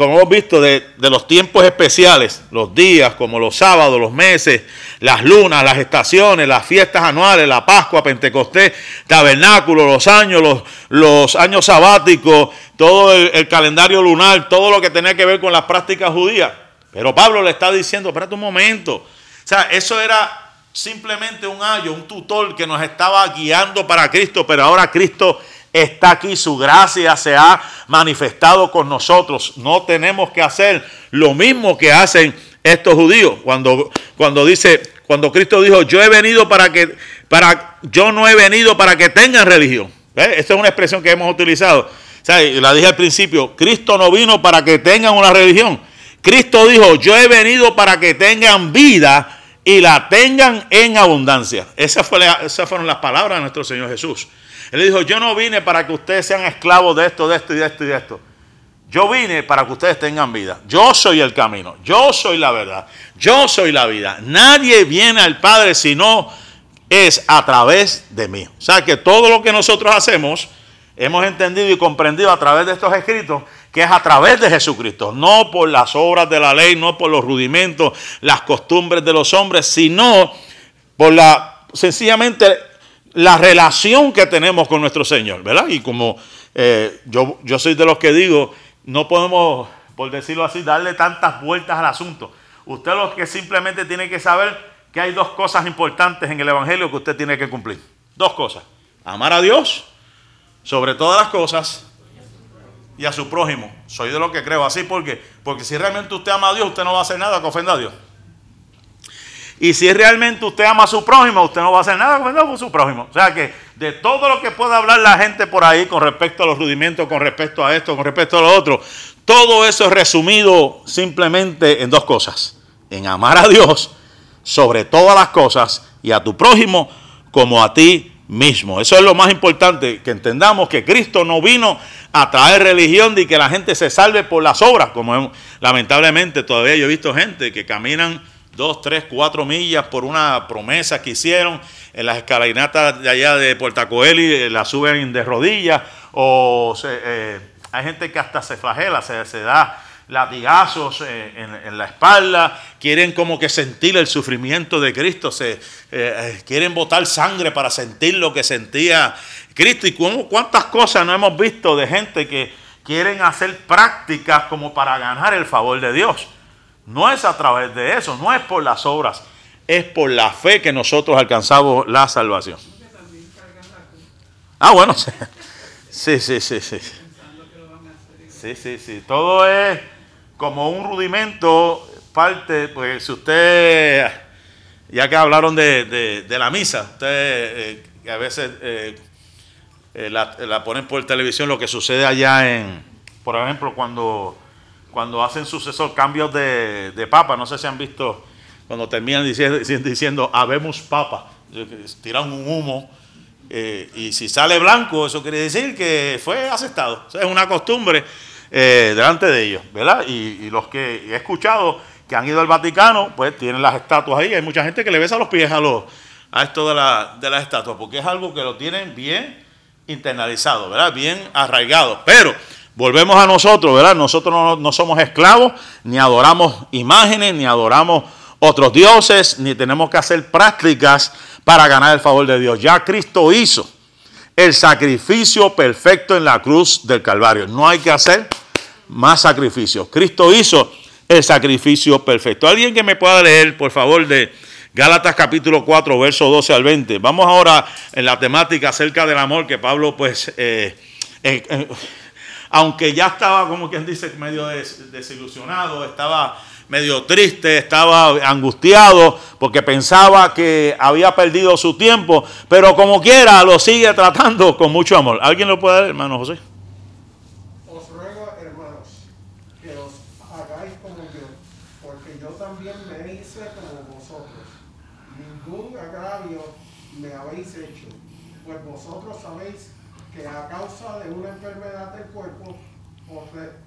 como hemos visto, de, los tiempos especiales, los días, como los sábados, los meses, las lunas, las estaciones, las fiestas anuales, la Pascua, Pentecostés, tabernáculo, los años, los, años sabáticos, todo el, calendario lunar, todo lo que tenía que ver con las prácticas judías. Pero Pablo le está diciendo, espérate un momento. O sea, eso era simplemente un ayo, un tutor que nos estaba guiando para Cristo, pero ahora Cristo está aquí, su gracia se ha manifestado con nosotros. No tenemos que hacer lo mismo que hacen estos judíos. Cuando, cuando dice, cuando Cristo dijo, yo he venido para que, para, yo no he venido para que tengan religión. Esta es una expresión que hemos utilizado. La dije al principio, Cristo no vino para que tengan una religión. Cristo dijo, yo he venido para que tengan vida y la tengan en abundancia. Esas fueron las palabras de nuestro Señor Jesús. Él dijo, yo no vine para que ustedes sean esclavos de esto, de esto y de esto y de esto. Yo vine para que ustedes tengan vida. Yo soy el camino. Yo soy la verdad. Yo soy la vida. Nadie viene al Padre si no es a través de mí. O sea que todo lo que nosotros hacemos, hemos entendido y comprendido a través de estos escritos, que es a través de Jesucristo. No por las obras de la ley, no por los rudimentos, las costumbres de los hombres, sino por la sencillamente la relación que tenemos con nuestro Señor, ¿verdad? Y como eh, yo, yo soy de los que digo, no podemos por decirlo así, darle tantas vueltas al asunto. Usted lo que simplemente tiene que saber que hay dos cosas importantes en el Evangelio que usted tiene que cumplir. Dos cosas. Amar a Dios sobre todas las cosas y a su prójimo. Soy de lo que creo así porque porque si realmente usted ama a Dios, usted no va a hacer nada que ofenda a Dios. Y si realmente usted ama a su prójimo, usted no va a hacer nada a su prójimo. O sea que de todo lo que pueda hablar la gente por ahí con respecto a los rudimentos, con respecto a esto, con respecto a lo otro, todo eso es resumido simplemente en dos cosas. En amar a Dios sobre todas las cosas y a tu prójimo como a ti mismo. Eso es lo más importante, que entendamos que Cristo no vino a traer religión y que la gente se salve por las obras, como lamentablemente todavía yo he visto gente que caminan dos, tres, cuatro millas por una promesa que hicieron en las escalinatas de allá de Portacoeli, eh, la suben de rodillas, o eh, hay gente que hasta se flagela, se, se da latigazos eh, en, la espalda, quieren como que sentir el sufrimiento de Cristo, se, eh, eh, quieren botar sangre para sentir lo que sentía Cristo. Y cuántas cosas no hemos visto de gente que quieren hacer prácticas como para ganar el favor de Dios. No es a través de eso, no es por las obras, es por la fe que nosotros alcanzamos la salvación. Ah, bueno, [laughs] sí, sí, sí, sí. Sí, sí, sí. Todo es como un rudimento, parte, pues si usted, ya que hablaron de, la misa, usted eh, a veces eh, eh, la, ponen por televisión, lo que sucede allá en, por ejemplo, cuando, cuando hacen sucesor cambios de, de papa, no sé si han visto, cuando terminan diciendo, [laughs] diciendo habemos papa, tiran un humo. y si sale blanco, eso quiere decir que fue aceptado. es una costumbre eh, delante de ellos, ¿verdad? Y, los que he escuchado que han ido al Vaticano, pues tienen las estatuas ahí. Hay mucha gente que le besa los pies a, los, a esto de, la, de las estatuas, porque es algo que lo tienen bien internalizado, ¿verdad? Bien arraigado. Pero volvemos a nosotros, ¿verdad? Nosotros no, somos esclavos, ni adoramos imágenes, ni adoramos otros dioses, ni tenemos que hacer prácticas para ganar el favor de Dios. Ya Cristo hizo el sacrificio perfecto en la cruz del Calvario. No hay que hacer más sacrificios. Cristo hizo el sacrificio perfecto. Alguien que me pueda leer, por favor, de Gálatas capítulo 4, verso 12 al 20. Vamos ahora en la temática acerca del amor que Pablo, pues, eh, eh, eh, aunque ya estaba, como quien dice, medio desilusionado, estaba medio triste, estaba angustiado porque pensaba que había perdido su tiempo, pero como quiera lo sigue tratando con mucho amor. ¿Alguien lo puede dar, hermano José? a causa de una enfermedad del cuerpo,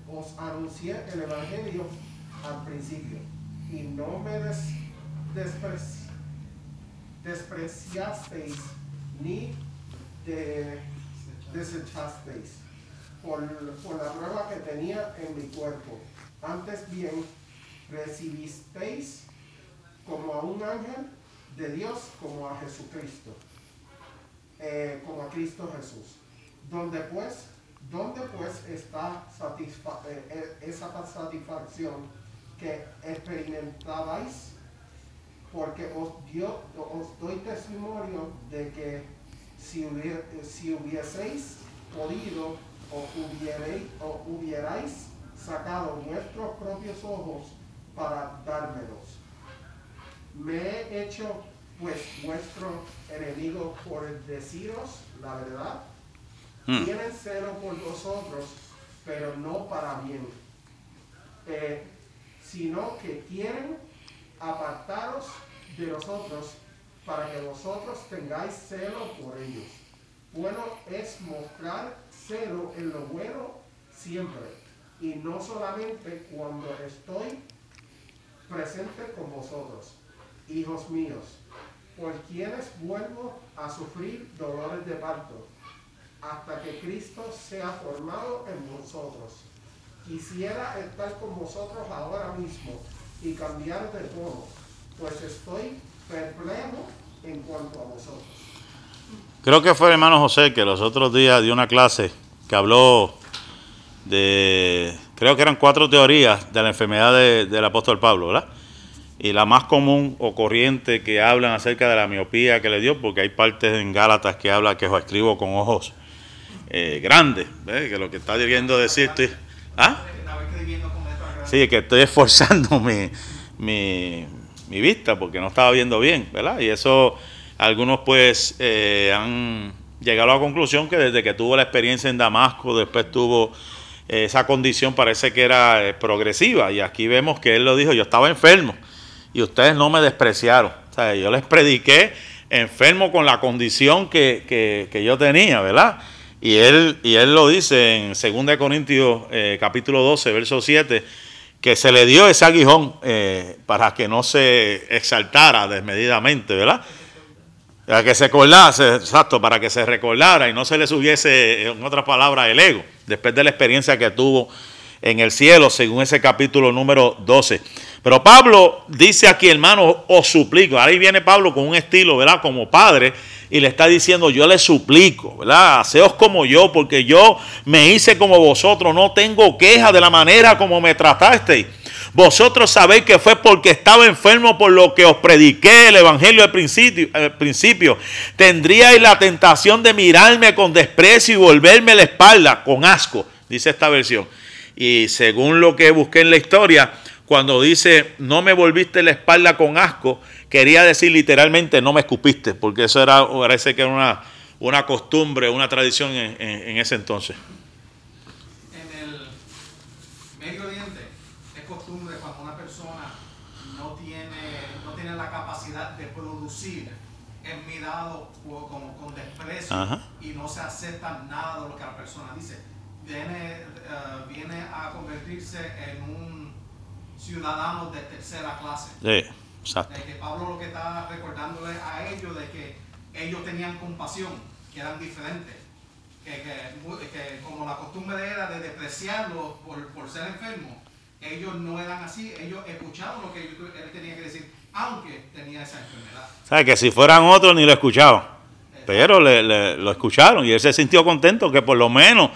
os, anuncié el Evangelio al principio y no me despreciasteis ni desechasteis por, por la prueba que tenía en mi cuerpo. Antes bien, recibisteis como a un ángel de Dios, como a Jesucristo, eh, como a Cristo Jesús donde pues, donde pues está eh, eh, esa satisfacción que experimentabais, porque os, os doy testimonio de que si, si hubieseis podido o, o hubierais sacado vuestros propios ojos para dármelos. Me he hecho pues vuestro enemigo por deciros la verdad Hmm. Tienen celo por vosotros, pero no para bien, eh, sino que quieren apartaros de nosotros para que vosotros tengáis celo por ellos. Bueno es mostrar celo en lo bueno siempre, y no solamente cuando estoy presente con vosotros, hijos míos, por quienes vuelvo a sufrir dolores de parto hasta que Cristo sea formado en vosotros. Quisiera estar con vosotros ahora mismo y cambiar de tono, pues estoy perplejo en cuanto a vosotros. Creo que fue el hermano José que los otros días dio una clase que habló de, creo que eran cuatro teorías de la enfermedad del apóstol Pablo, ¿verdad? Y la más común o corriente que hablan acerca de la miopía que le dio, porque hay partes en Gálatas que habla que os escribo con ojos eh, grandes, ¿ves? que lo que está queriendo decir estoy, ¿ah? Sí, que estoy esforzando [laughs] mi, mi, vista porque no estaba viendo bien, ¿verdad? Y eso algunos pues eh, han llegado a la conclusión que desde que tuvo la experiencia en Damasco, después tuvo eh, esa condición, parece que era eh, progresiva. Y aquí vemos que él lo dijo, yo estaba enfermo y ustedes no me despreciaron. O sea, yo les prediqué enfermo con la condición que, yo tenía, ¿verdad? Y él, y él lo dice en 2 Corintios capítulo 12, verso 7, que se le dio ese aguijón para que no se exaltara desmedidamente, ¿verdad? Para que se acordase, exacto, para que se recordara y no se le subiese, en otras palabras, el ego, después de la experiencia que tuvo en el cielo, según ese capítulo número 12. Pero Pablo dice aquí, hermano, os suplico. Ahí viene Pablo con un estilo, ¿verdad? Como padre, y le está diciendo, yo le suplico, ¿verdad? Haceos como yo, porque yo me hice como vosotros, no tengo queja de la manera como me tratasteis vosotros sabéis que fue porque estaba enfermo por lo que os prediqué el Evangelio al principio. Al principio. Tendríais la tentación de mirarme con desprecio y volverme la espalda con asco, dice esta versión. Y según lo que busqué en la historia, cuando dice no me volviste la espalda con asco, quería decir literalmente no me escupiste, porque eso era, parece que era una, una costumbre, una tradición en ese entonces. y no se acepta nada de lo que la persona dice. Viene, uh, viene a convertirse en un ciudadano de tercera clase. Sí, exacto. De que Pablo lo que está recordándole a ellos de que ellos tenían compasión, que eran diferentes. Que, que, que como la costumbre era de despreciarlo por, por ser enfermo, ellos no eran así, ellos escuchaban lo que él tenía que decir, aunque tenía esa enfermedad. ¿Sabes? Que si fueran otros ni lo escuchaban. Pero le, lo escucharon y él se sintió contento que por lo menos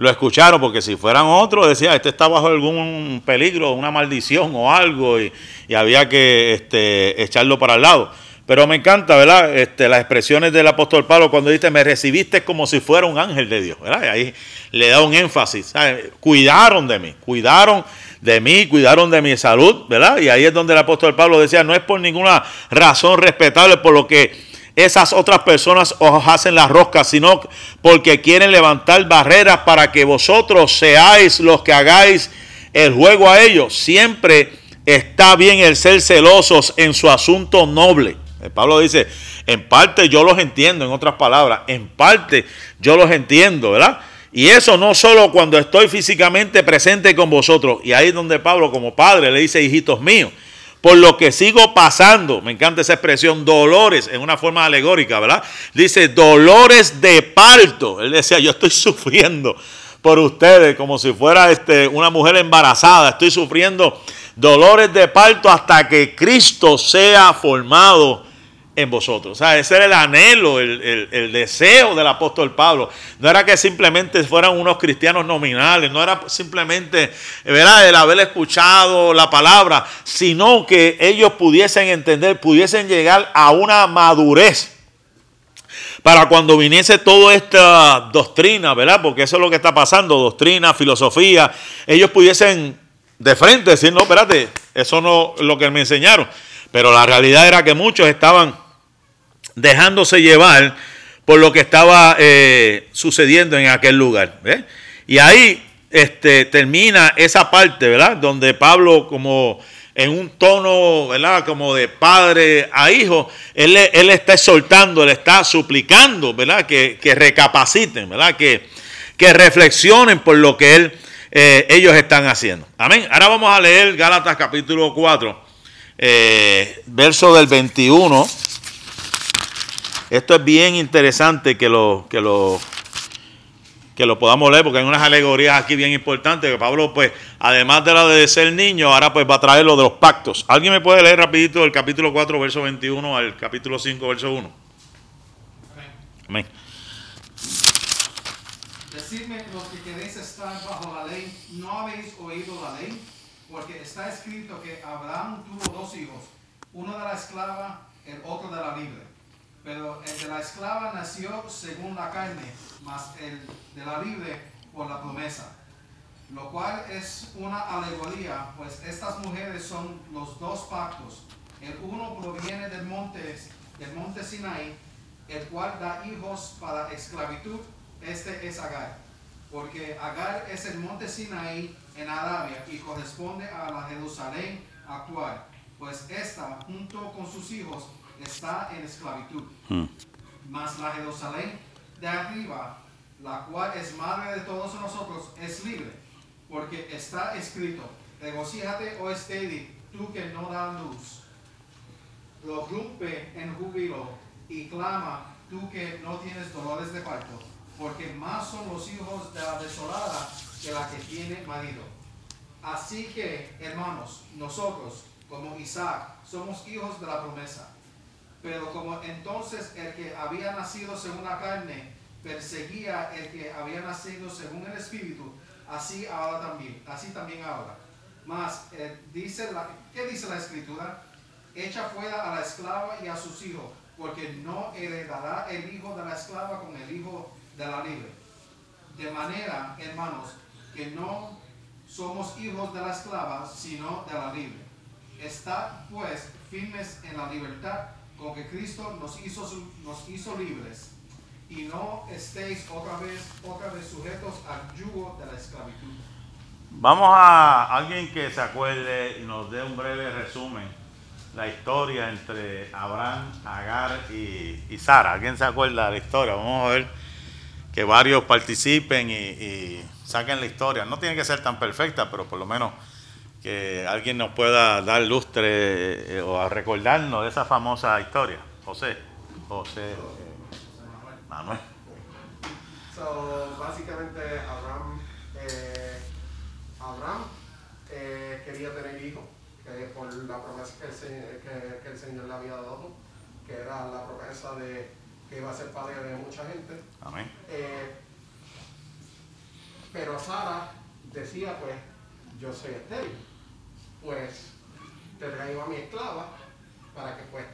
lo escucharon, porque si fueran otros, decía, este está bajo algún peligro, una maldición o algo, y, había que este, echarlo para el lado. Pero me encanta, ¿verdad? Este, las expresiones del apóstol Pablo cuando dice, me recibiste como si fuera un ángel de Dios, ¿verdad? Y ahí le da un énfasis, Cuidaron de mí, cuidaron de mí, cuidaron de mi salud, ¿verdad? Y ahí es donde el apóstol Pablo decía, no es por ninguna razón respetable por lo que esas otras personas os hacen las roscas, sino porque quieren levantar barreras para que vosotros seáis los que hagáis el juego a ellos. Siempre está bien el ser celosos en su asunto noble. Pablo dice, en parte yo los entiendo, en otras palabras, en parte yo los entiendo, ¿verdad? Y eso no solo cuando estoy físicamente presente con vosotros. Y ahí es donde Pablo como padre le dice, hijitos míos, por lo que sigo pasando, me encanta esa expresión, dolores, en una forma alegórica, ¿verdad? Dice, dolores de parto. Él decía, yo estoy sufriendo por ustedes como si fuera este, una mujer embarazada, estoy sufriendo dolores de parto hasta que Cristo sea formado en vosotros. O sea, ese era el anhelo, el, deseo del apóstol Pablo. No era que simplemente fueran unos cristianos nominales, no era simplemente ¿verdad? el haber escuchado la palabra, sino que ellos pudiesen entender, pudiesen llegar a una madurez para cuando viniese toda esta doctrina, ¿verdad? Porque eso es lo que está pasando, doctrina, filosofía, ellos pudiesen de frente decir, no, espérate, eso no es lo que me enseñaron. Pero la realidad era que muchos estaban dejándose llevar por lo que estaba eh, sucediendo en aquel lugar. Y ahí este, termina esa parte, ¿verdad? Donde Pablo, como en un tono, ¿verdad? Como de padre a hijo, él, él está exhortando, él está suplicando, ¿verdad? Que, recapaciten, ¿verdad? Que, que reflexionen por lo que eh, ellos están haciendo. Amén. Ahora vamos a leer Gálatas capítulo 4, eh, verso del 21 esto es bien interesante que lo, que lo, que lo podamos leer, porque hay unas alegorías aquí bien importantes que Pablo, pues, además de la de ser niño, ahora pues va a traer lo de los pactos. ¿Alguien me puede leer rapidito del capítulo 4, verso 21 al capítulo 5, verso 1? Amén. Decidme los que queréis estar bajo la ley, ¿no habéis oído la ley? Porque está escrito que Abraham tuvo dos hijos, uno de la esclava, el otro de la libre. Pero el de la esclava nació según la carne, mas el de la libre por la promesa. Lo cual es una alegoría, pues estas mujeres son los dos pactos. El uno proviene del monte, del monte Sinai, el cual da hijos para esclavitud. Este es Agar. Porque Agar es el monte Sinai en Arabia y corresponde a la Jerusalén actual. Pues esta, junto con sus hijos, está en esclavitud. Hmm. Mas la Jerusalén de arriba, la cual es madre de todos nosotros, es libre. Porque está escrito, regocíjate, oh Estedi, tú que no das luz. Lo rompe en júbilo y clama, tú que no tienes dolores de parto. Porque más son los hijos de la desolada que la que tiene marido. Así que, hermanos, nosotros, como Isaac, somos hijos de la promesa. Pero como entonces el que había nacido según la carne perseguía el que había nacido según el espíritu, así ahora también, así también ahora. Mas eh, dice la, ¿qué dice la escritura? Echa fuera a la esclava y a sus hijos, porque no heredará el hijo de la esclava con el hijo de la libre. De manera, hermanos, que no somos hijos de la esclava, sino de la libre. Estad pues firmes en la libertad con Cristo nos hizo, libres y no estéis otra vez sujetos al yugo de la esclavitud. Vamos a alguien que se acuerde y nos dé un breve resumen la historia entre Abraham, Agar y, y Sara. ¿Alguien se acuerda de la historia? Vamos a ver que varios participen y, y saquen la historia. No tiene que ser tan perfecta, pero por lo menos que alguien nos pueda dar lustre eh, o a recordarnos de esa famosa historia. José, José, Manuel. So, básicamente Abraham, eh, Abraham eh, quería tener hijos, que por la promesa que el, Señor, que, que el Señor le había dado, que era la promesa de que iba a ser padre de mucha gente. Amén. Eh, pero Sara decía, pues, yo soy estéril, pues te traigo a mi esclava para que pues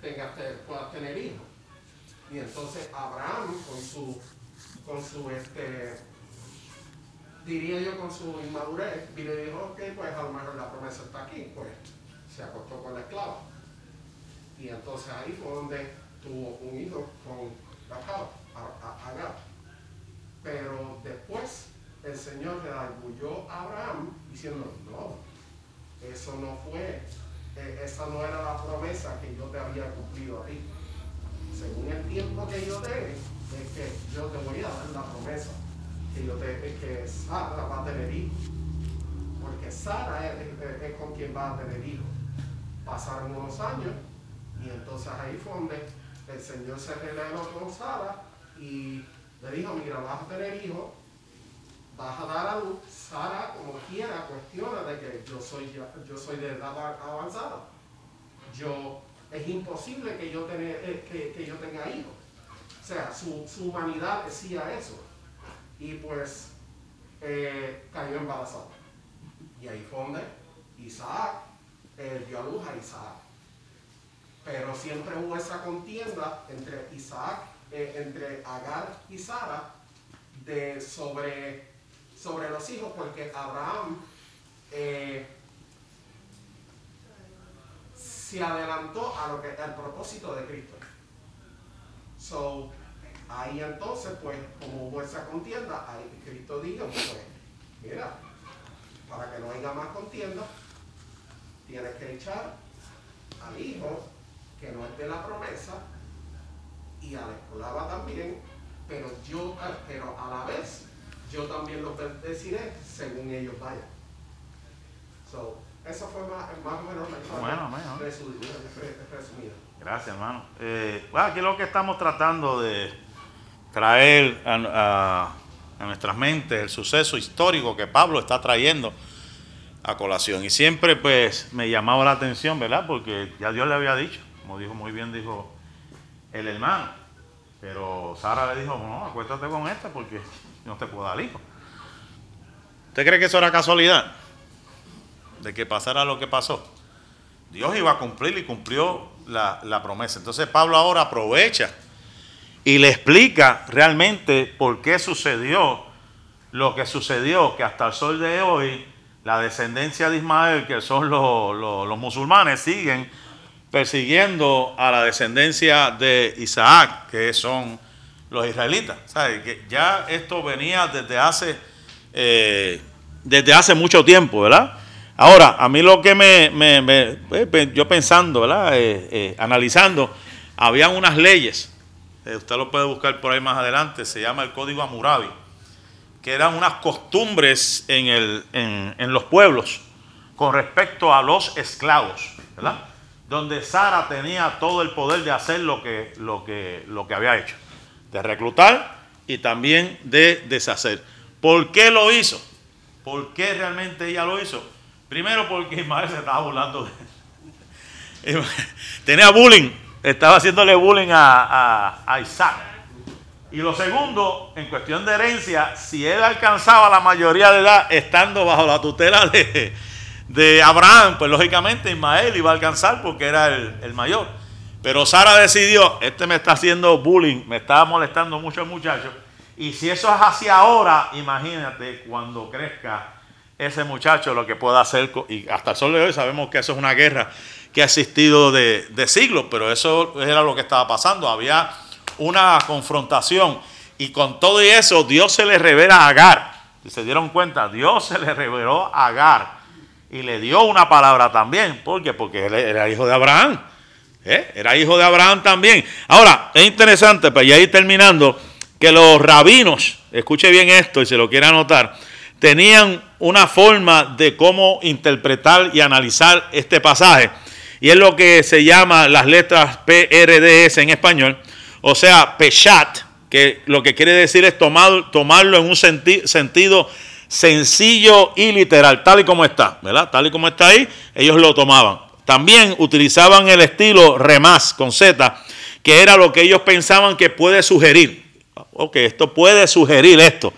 tengas, te- puedas tener hijos. Y entonces Abraham con su, con su este, diría yo con su inmadurez, y dijo, ok, pues a lo mejor la promesa está aquí, pues se acostó con la esclava. Y entonces ahí fue donde tuvo un hijo con Agar. Pero después el Señor le arguyó a Abraham diciendo, no, eso no fue, eh, esa no era la promesa que yo te había cumplido a ti. Según el tiempo que yo te es que yo te voy a dar la promesa, que yo te, es que Sara va a tener hijos. Porque Sara es con quien va a tener hijos. Pasaron unos años y entonces ahí fue donde el Señor se reveló con Sara y le dijo, mira, vas a tener hijos, vas a dar a luz. Sara, como quiera, cuestiona de que yo soy, yo soy de edad avanzada. Yo, es imposible que yo, tener, eh, que, que yo tenga hijos. O sea, su, su humanidad decía eso. Y pues eh, cayó embarazada. Y ahí fue donde Isaac dio a luz a Isaac. Pero siempre hubo esa contienda entre Isaac, eh, entre Agar y Sara, de sobre, sobre los hijos, porque Abraham eh, se adelantó a lo que al propósito de Cristo. So, ahí entonces, pues, como hubo esa contienda, ahí Cristo dijo, pues, mira, para que no haya más contienda, tienes que echar al hijo que no es de la promesa y a la esclava también, pero yo, pero a la vez, yo también los bendeciré según ellos vayan. So, esa fue más, más o menos la Bueno, bueno. resumida. Gracias, hermano. Eh, bueno, aquí lo que estamos tratando de traer a, a- a nuestras mentes el suceso histórico que Pablo está trayendo a colación. Y siempre pues me llamaba la atención, ¿verdad? Porque ya Dios le había dicho, como dijo muy bien, dijo el hermano, Pero Sara le dijo, no, acuéstate con esta porque no te puedo dar hijo. ¿Usted cree que eso era casualidad? De que pasara lo que pasó. Dios iba a cumplir y cumplió la, la promesa. Entonces Pablo ahora aprovecha y le explica realmente por qué sucedió lo que sucedió, que hasta el sol de hoy la descendencia de Ismael, que son los, musulmanes, siguen persiguiendo a la descendencia de Isaac, que son los israelitas. Que ya esto venía desde hace, eh, desde hace mucho tiempo, ¿verdad? Ahora, a mí lo que me, eh, yo pensando, ¿verdad? Eh, analizando, habían unas leyes, usted lo puede buscar por ahí más adelante, se llama el Código Amurabi que eran unas costumbres en, el, en, los pueblos con respecto a los esclavos, ¿verdad? Donde Sara tenía todo el poder de hacer lo que, lo que, lo que había hecho, de reclutar y también de deshacer. ¿Por qué lo hizo? ¿Por qué realmente ella lo hizo? Primero porque Ismael se estaba burlando de [laughs] Tenía bullying, estaba haciéndole bullying a, a Isaac. Y lo segundo, en cuestión de herencia, si él alcanzaba la mayoría de edad estando bajo la tutela de, Abraham, pues lógicamente Ismael iba a alcanzar porque era el, mayor. Pero Sara decidió, este me está haciendo bullying, me está molestando mucho el muchacho. Y si eso es así ahora, imagínate cuando crezca ese muchacho lo que pueda hacer. Y hasta el sol de hoy sabemos que eso es una guerra que ha existido de, de siglos, pero eso era lo que estaba pasando. Había una confrontación. Y con todo eso, Dios se le revela a Agar. Si se dieron cuenta, Dios se le reveló a Agar. Y le dio una palabra también. ¿Por qué? Porque él era hijo de Abraham. ¿eh? Era hijo de Abraham también. Ahora, es interesante, para ya ir terminando, que los rabinos, escuche bien esto y se lo quiera anotar, tenían una forma de cómo interpretar y analizar este pasaje. Y es lo que se llama las letras PRDS en español o sea, peshat, que lo que quiere decir es tomar, tomarlo en un sentido sencillo y literal, tal y como está, ¿verdad? Tal y como está ahí, ellos lo tomaban. También utilizaban el estilo remás con Z, que era lo que ellos pensaban que puede sugerir. Ok, esto puede sugerir esto.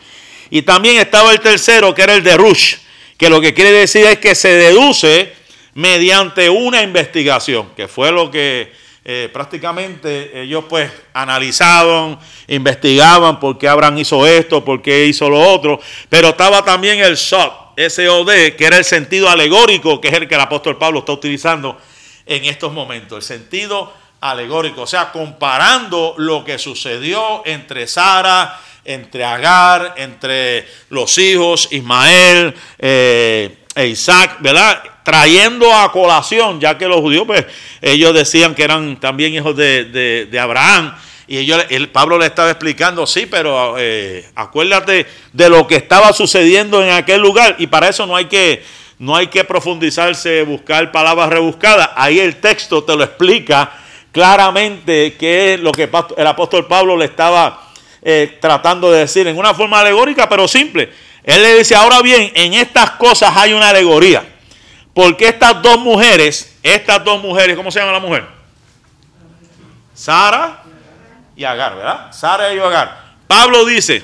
Y también estaba el tercero, que era el de Rush, que lo que quiere decir es que se deduce mediante una investigación, que fue lo que eh, prácticamente ellos pues analizaban, investigaban por qué Abraham hizo esto, por qué hizo lo otro, pero estaba también el SOD, SOD, que era el sentido alegórico, que es el que el apóstol Pablo está utilizando en estos momentos, el sentido alegórico, o sea, comparando lo que sucedió entre Sara, entre Agar, entre los hijos Ismael eh, e Isaac, ¿verdad? trayendo a colación, ya que los judíos, pues, ellos decían que eran también hijos de, Abraham. Y ellos, el, Pablo le estaba explicando, sí, pero eh, acuérdate de lo que estaba sucediendo en aquel lugar. Y para eso no hay que, no hay que profundizarse, buscar palabras rebuscadas. Ahí el texto te lo explica claramente qué es lo que el apóstol Pablo le estaba eh, tratando de decir en una forma alegórica, pero simple. Él le dice, ahora bien, en estas cosas hay una alegoría. Porque estas dos mujeres, estas dos mujeres, ¿cómo se llama la mujer? Sara y Agar, ¿verdad? Sara y Agar. Pablo dice,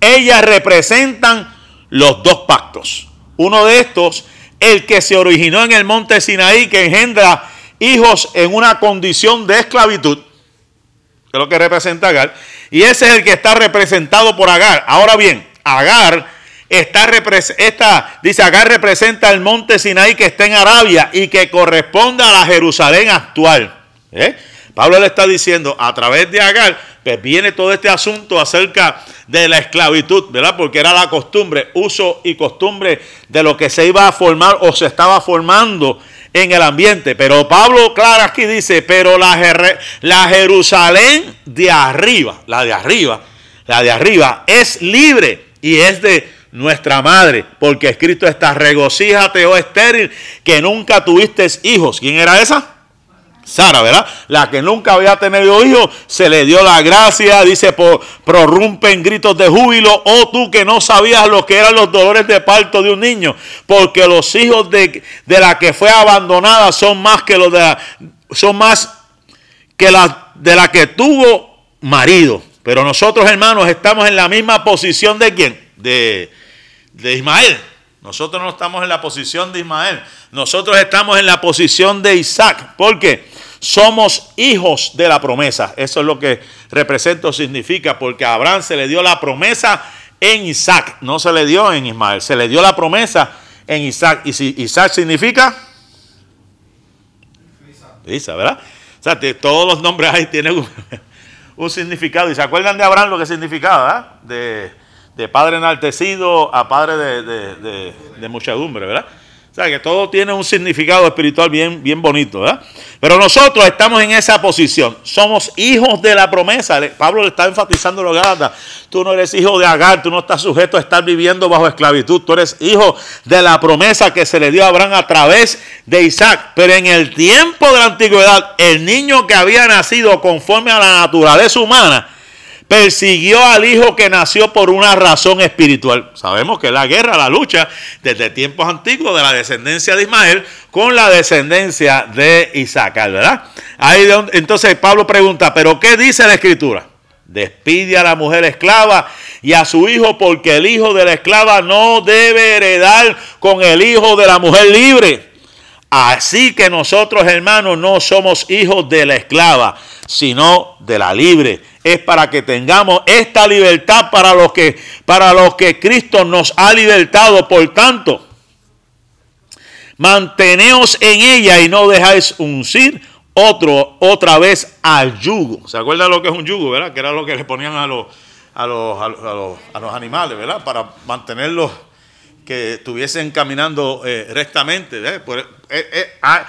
ellas representan los dos pactos. Uno de estos, el que se originó en el monte Sinaí, que engendra hijos en una condición de esclavitud, que es lo que representa Agar, y ese es el que está representado por Agar. Ahora bien, Agar Esta, esta, dice, acá representa el monte Sinaí que está en Arabia y que corresponde a la Jerusalén actual. ¿eh? Pablo le está diciendo, a través de Agar, pues viene todo este asunto acerca de la esclavitud, ¿verdad? Porque era la costumbre, uso y costumbre de lo que se iba a formar o se estaba formando en el ambiente. Pero Pablo, claro, aquí dice, pero la, Jerusalén de arriba, la de arriba, la de arriba es libre y es de nuestra madre, porque escrito está, regocíjate, oh estéril, que nunca tuviste hijos. ¿Quién era esa? Sara, ¿verdad? La que nunca había tenido hijos, se le dio la gracia, dice, prorrumpen gritos de júbilo, oh tú que no sabías lo que eran los dolores de parto de un niño, porque los hijos de, de la que fue abandonada son más que los de son más que la de la que tuvo marido. Pero nosotros, hermanos, estamos en la misma posición de quién? De, de Ismael. Nosotros no estamos en la posición de Ismael. Nosotros estamos en la posición de Isaac. ¿Por qué? Somos hijos de la promesa. Eso es lo que representa o significa, porque a Abraham se le dio la promesa en Isaac, no se le dio en Ismael, se le dio la promesa en Isaac. ¿Y si Isaac significa? Isaac, ¿verdad? O sea, todos los nombres ahí tienen [laughs] un, significado. ¿Y se acuerdan de Abraham lo que significaba? ¿verdad? De, de padre enaltecido a padre de, de, muchedumbre, ¿verdad? O sea, que todo tiene un significado espiritual bien, bien bonito, ¿verdad? Pero nosotros estamos en esa posición. Somos hijos de la promesa. Pablo le está enfatizando lo Gálatas. Tú no eres hijo de Agar, tú no estás sujeto a estar viviendo bajo esclavitud. Tú eres hijo de la promesa que se le dio a Abraham a través de Isaac. Pero en el tiempo de la antigüedad, el niño que había nacido conforme a la naturaleza humana, persiguió al hijo que nació por una razón espiritual. Sabemos que la guerra, la lucha desde tiempos antiguos de la descendencia de Ismael con la descendencia de Isaac, ¿verdad? Ahí entonces Pablo pregunta, ¿pero qué dice la escritura? Despide a la mujer esclava y a su hijo porque el hijo de la esclava no debe heredar con el hijo de la mujer libre. Así que nosotros hermanos no somos hijos de la esclava, sino de la libre es para que tengamos esta libertad para los que, para los que Cristo nos ha libertado. Por tanto, manteneos en ella y no dejáis uncir otro, otra vez al yugo. ¿Se acuerdan lo que es un yugo, verdad? Que era lo que le ponían a los, a los, a los, a los, animales, ¿verdad? Para mantenerlos que estuviesen caminando eh, rectamente. Eh, eh, ah,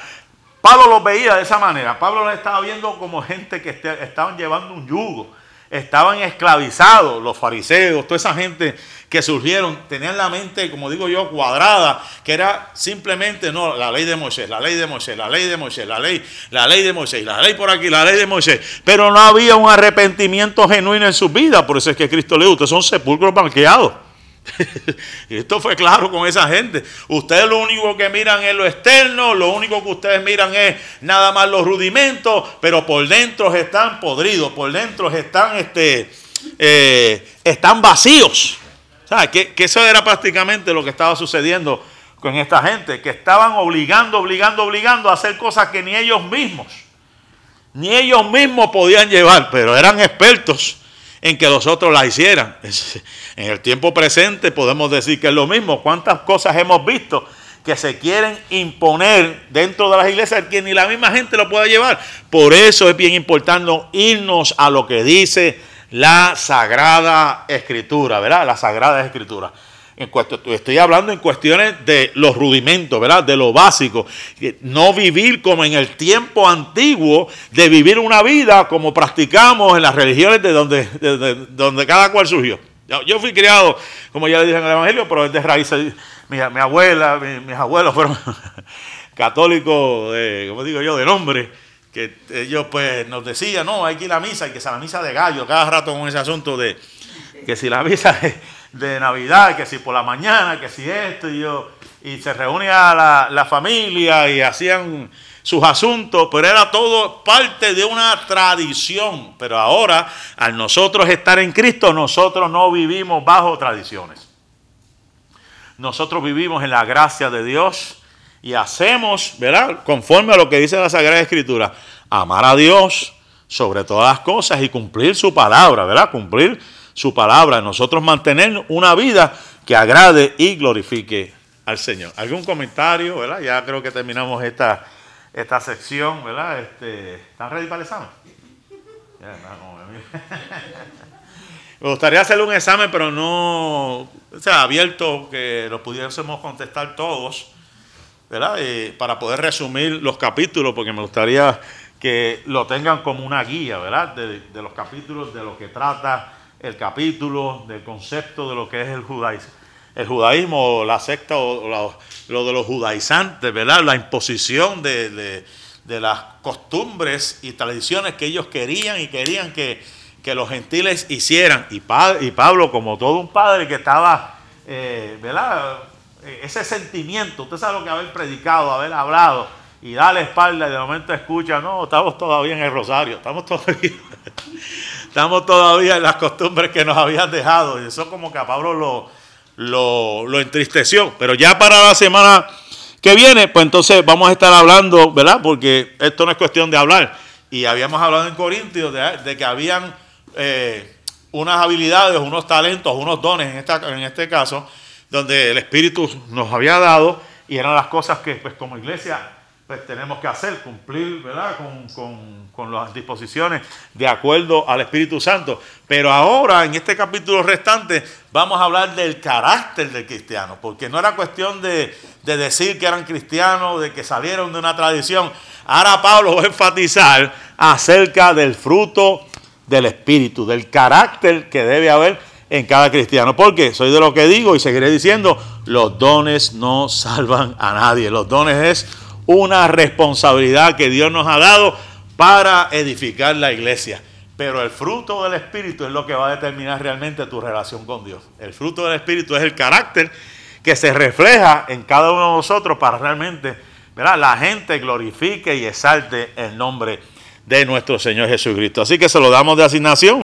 Pablo los veía de esa manera. Pablo los estaba viendo como gente que este, estaban llevando un yugo. Estaban esclavizados, los fariseos, toda esa gente que surgieron, tenían la mente, como digo yo, cuadrada, que era simplemente, no, la ley de Moisés, la ley de Moisés, la ley de Moisés, la ley, la ley de Moisés, la ley por aquí, la ley de Moisés. Pero no había un arrepentimiento genuino en sus vidas. Por eso es que Cristo le dijo, ustedes son sepulcros banqueados. [laughs] Esto fue claro con esa gente. Ustedes lo único que miran es lo externo, lo único que ustedes miran es nada más los rudimentos, pero por dentro están podridos, por dentro están, este, eh, están vacíos. ¿Sabes? Que, que eso era prácticamente lo que estaba sucediendo con esta gente, que estaban obligando, obligando, obligando a hacer cosas que ni ellos mismos, ni ellos mismos podían llevar, pero eran expertos en que los otros la hicieran. [laughs] En el tiempo presente podemos decir que es lo mismo. ¿Cuántas cosas hemos visto que se quieren imponer dentro de las iglesias que ni la misma gente lo puede llevar? Por eso es bien importante irnos a lo que dice la Sagrada Escritura, ¿verdad? La Sagrada Escritura. Estoy hablando en cuestiones de los rudimentos, ¿verdad? De lo básico. No vivir como en el tiempo antiguo, de vivir una vida como practicamos en las religiones de donde, donde cada cual surgió. Yo, fui criado, como ya le dije en el Evangelio, pero es de raíces. Mi, mi abuela, mis abuelos fueron [laughs] católicos, como digo yo, de nombre, que ellos pues nos decían, no, hay que ir a misa, hay que ir a la misa de gallo, cada rato con ese asunto de que si la misa [laughs] de Navidad, que si por la mañana, que si esto y yo, y se reunía la, la familia y hacían sus asuntos, pero era todo parte de una tradición. Pero ahora, al nosotros estar en Cristo, nosotros no vivimos bajo tradiciones. Nosotros vivimos en la gracia de Dios y hacemos, ¿verdad? Conforme a lo que dice la Sagrada Escritura, amar a Dios sobre todas las cosas y cumplir su palabra, ¿verdad? Cumplir su palabra, nosotros mantener una vida que agrade y glorifique al Señor. ¿Algún comentario? ¿verdad? Ya creo que terminamos esta, esta sección, ¿verdad? Este, ¿Están ready para el examen? [laughs] Me gustaría hacer un examen, pero no, o sea, abierto, que lo pudiésemos contestar todos, ¿verdad? para poder resumir los capítulos, porque me gustaría que lo tengan como una guía, ¿verdad? De los capítulos, de lo que trata el capítulo del concepto de lo que es el judaísmo. El judaísmo, la secta o lo, de los judaizantes, ¿verdad? La imposición de, las costumbres y tradiciones que ellos querían y querían que, los gentiles hicieran. Y, y, Pablo, como todo un padre que estaba, eh, ¿verdad? Ese sentimiento, usted sabe lo que haber predicado, haber hablado, y da la espalda y de momento escucha, no, estamos todavía en el rosario, estamos todavía, [laughs] estamos todavía en las costumbres que nos habían dejado. Y eso como que a Pablo lo, lo, lo entristeció. Pero ya para la semana que viene, pues entonces vamos a estar hablando, ¿verdad? Porque esto no es cuestión de hablar. Y habíamos hablado en Corintios de, que habían eh, unas habilidades, unos talentos, unos dones en, esta, en este caso, donde el Espíritu nos había dado y eran las cosas que pues como iglesia pues tenemos que hacer, cumplir ¿verdad? Con, las disposiciones de acuerdo al Espíritu Santo. Pero ahora, en este capítulo restante, vamos a hablar del carácter del cristiano, porque no era cuestión de, de decir que eran cristianos, de que salieron de una tradición. Ahora Pablo va a enfatizar acerca del fruto del Espíritu, del carácter que debe haber en cada cristiano. Porque soy de lo que digo y seguiré diciendo, los dones no salvan a nadie. Los dones es una responsabilidad que Dios nos ha dado para edificar la iglesia. Pero el fruto del Espíritu es lo que va a determinar realmente tu relación con Dios. El fruto del Espíritu es el carácter que se refleja en cada uno de nosotros para realmente ¿verdad? la gente glorifique y exalte el nombre de nuestro Señor Jesucristo. Así que se lo damos de asignación.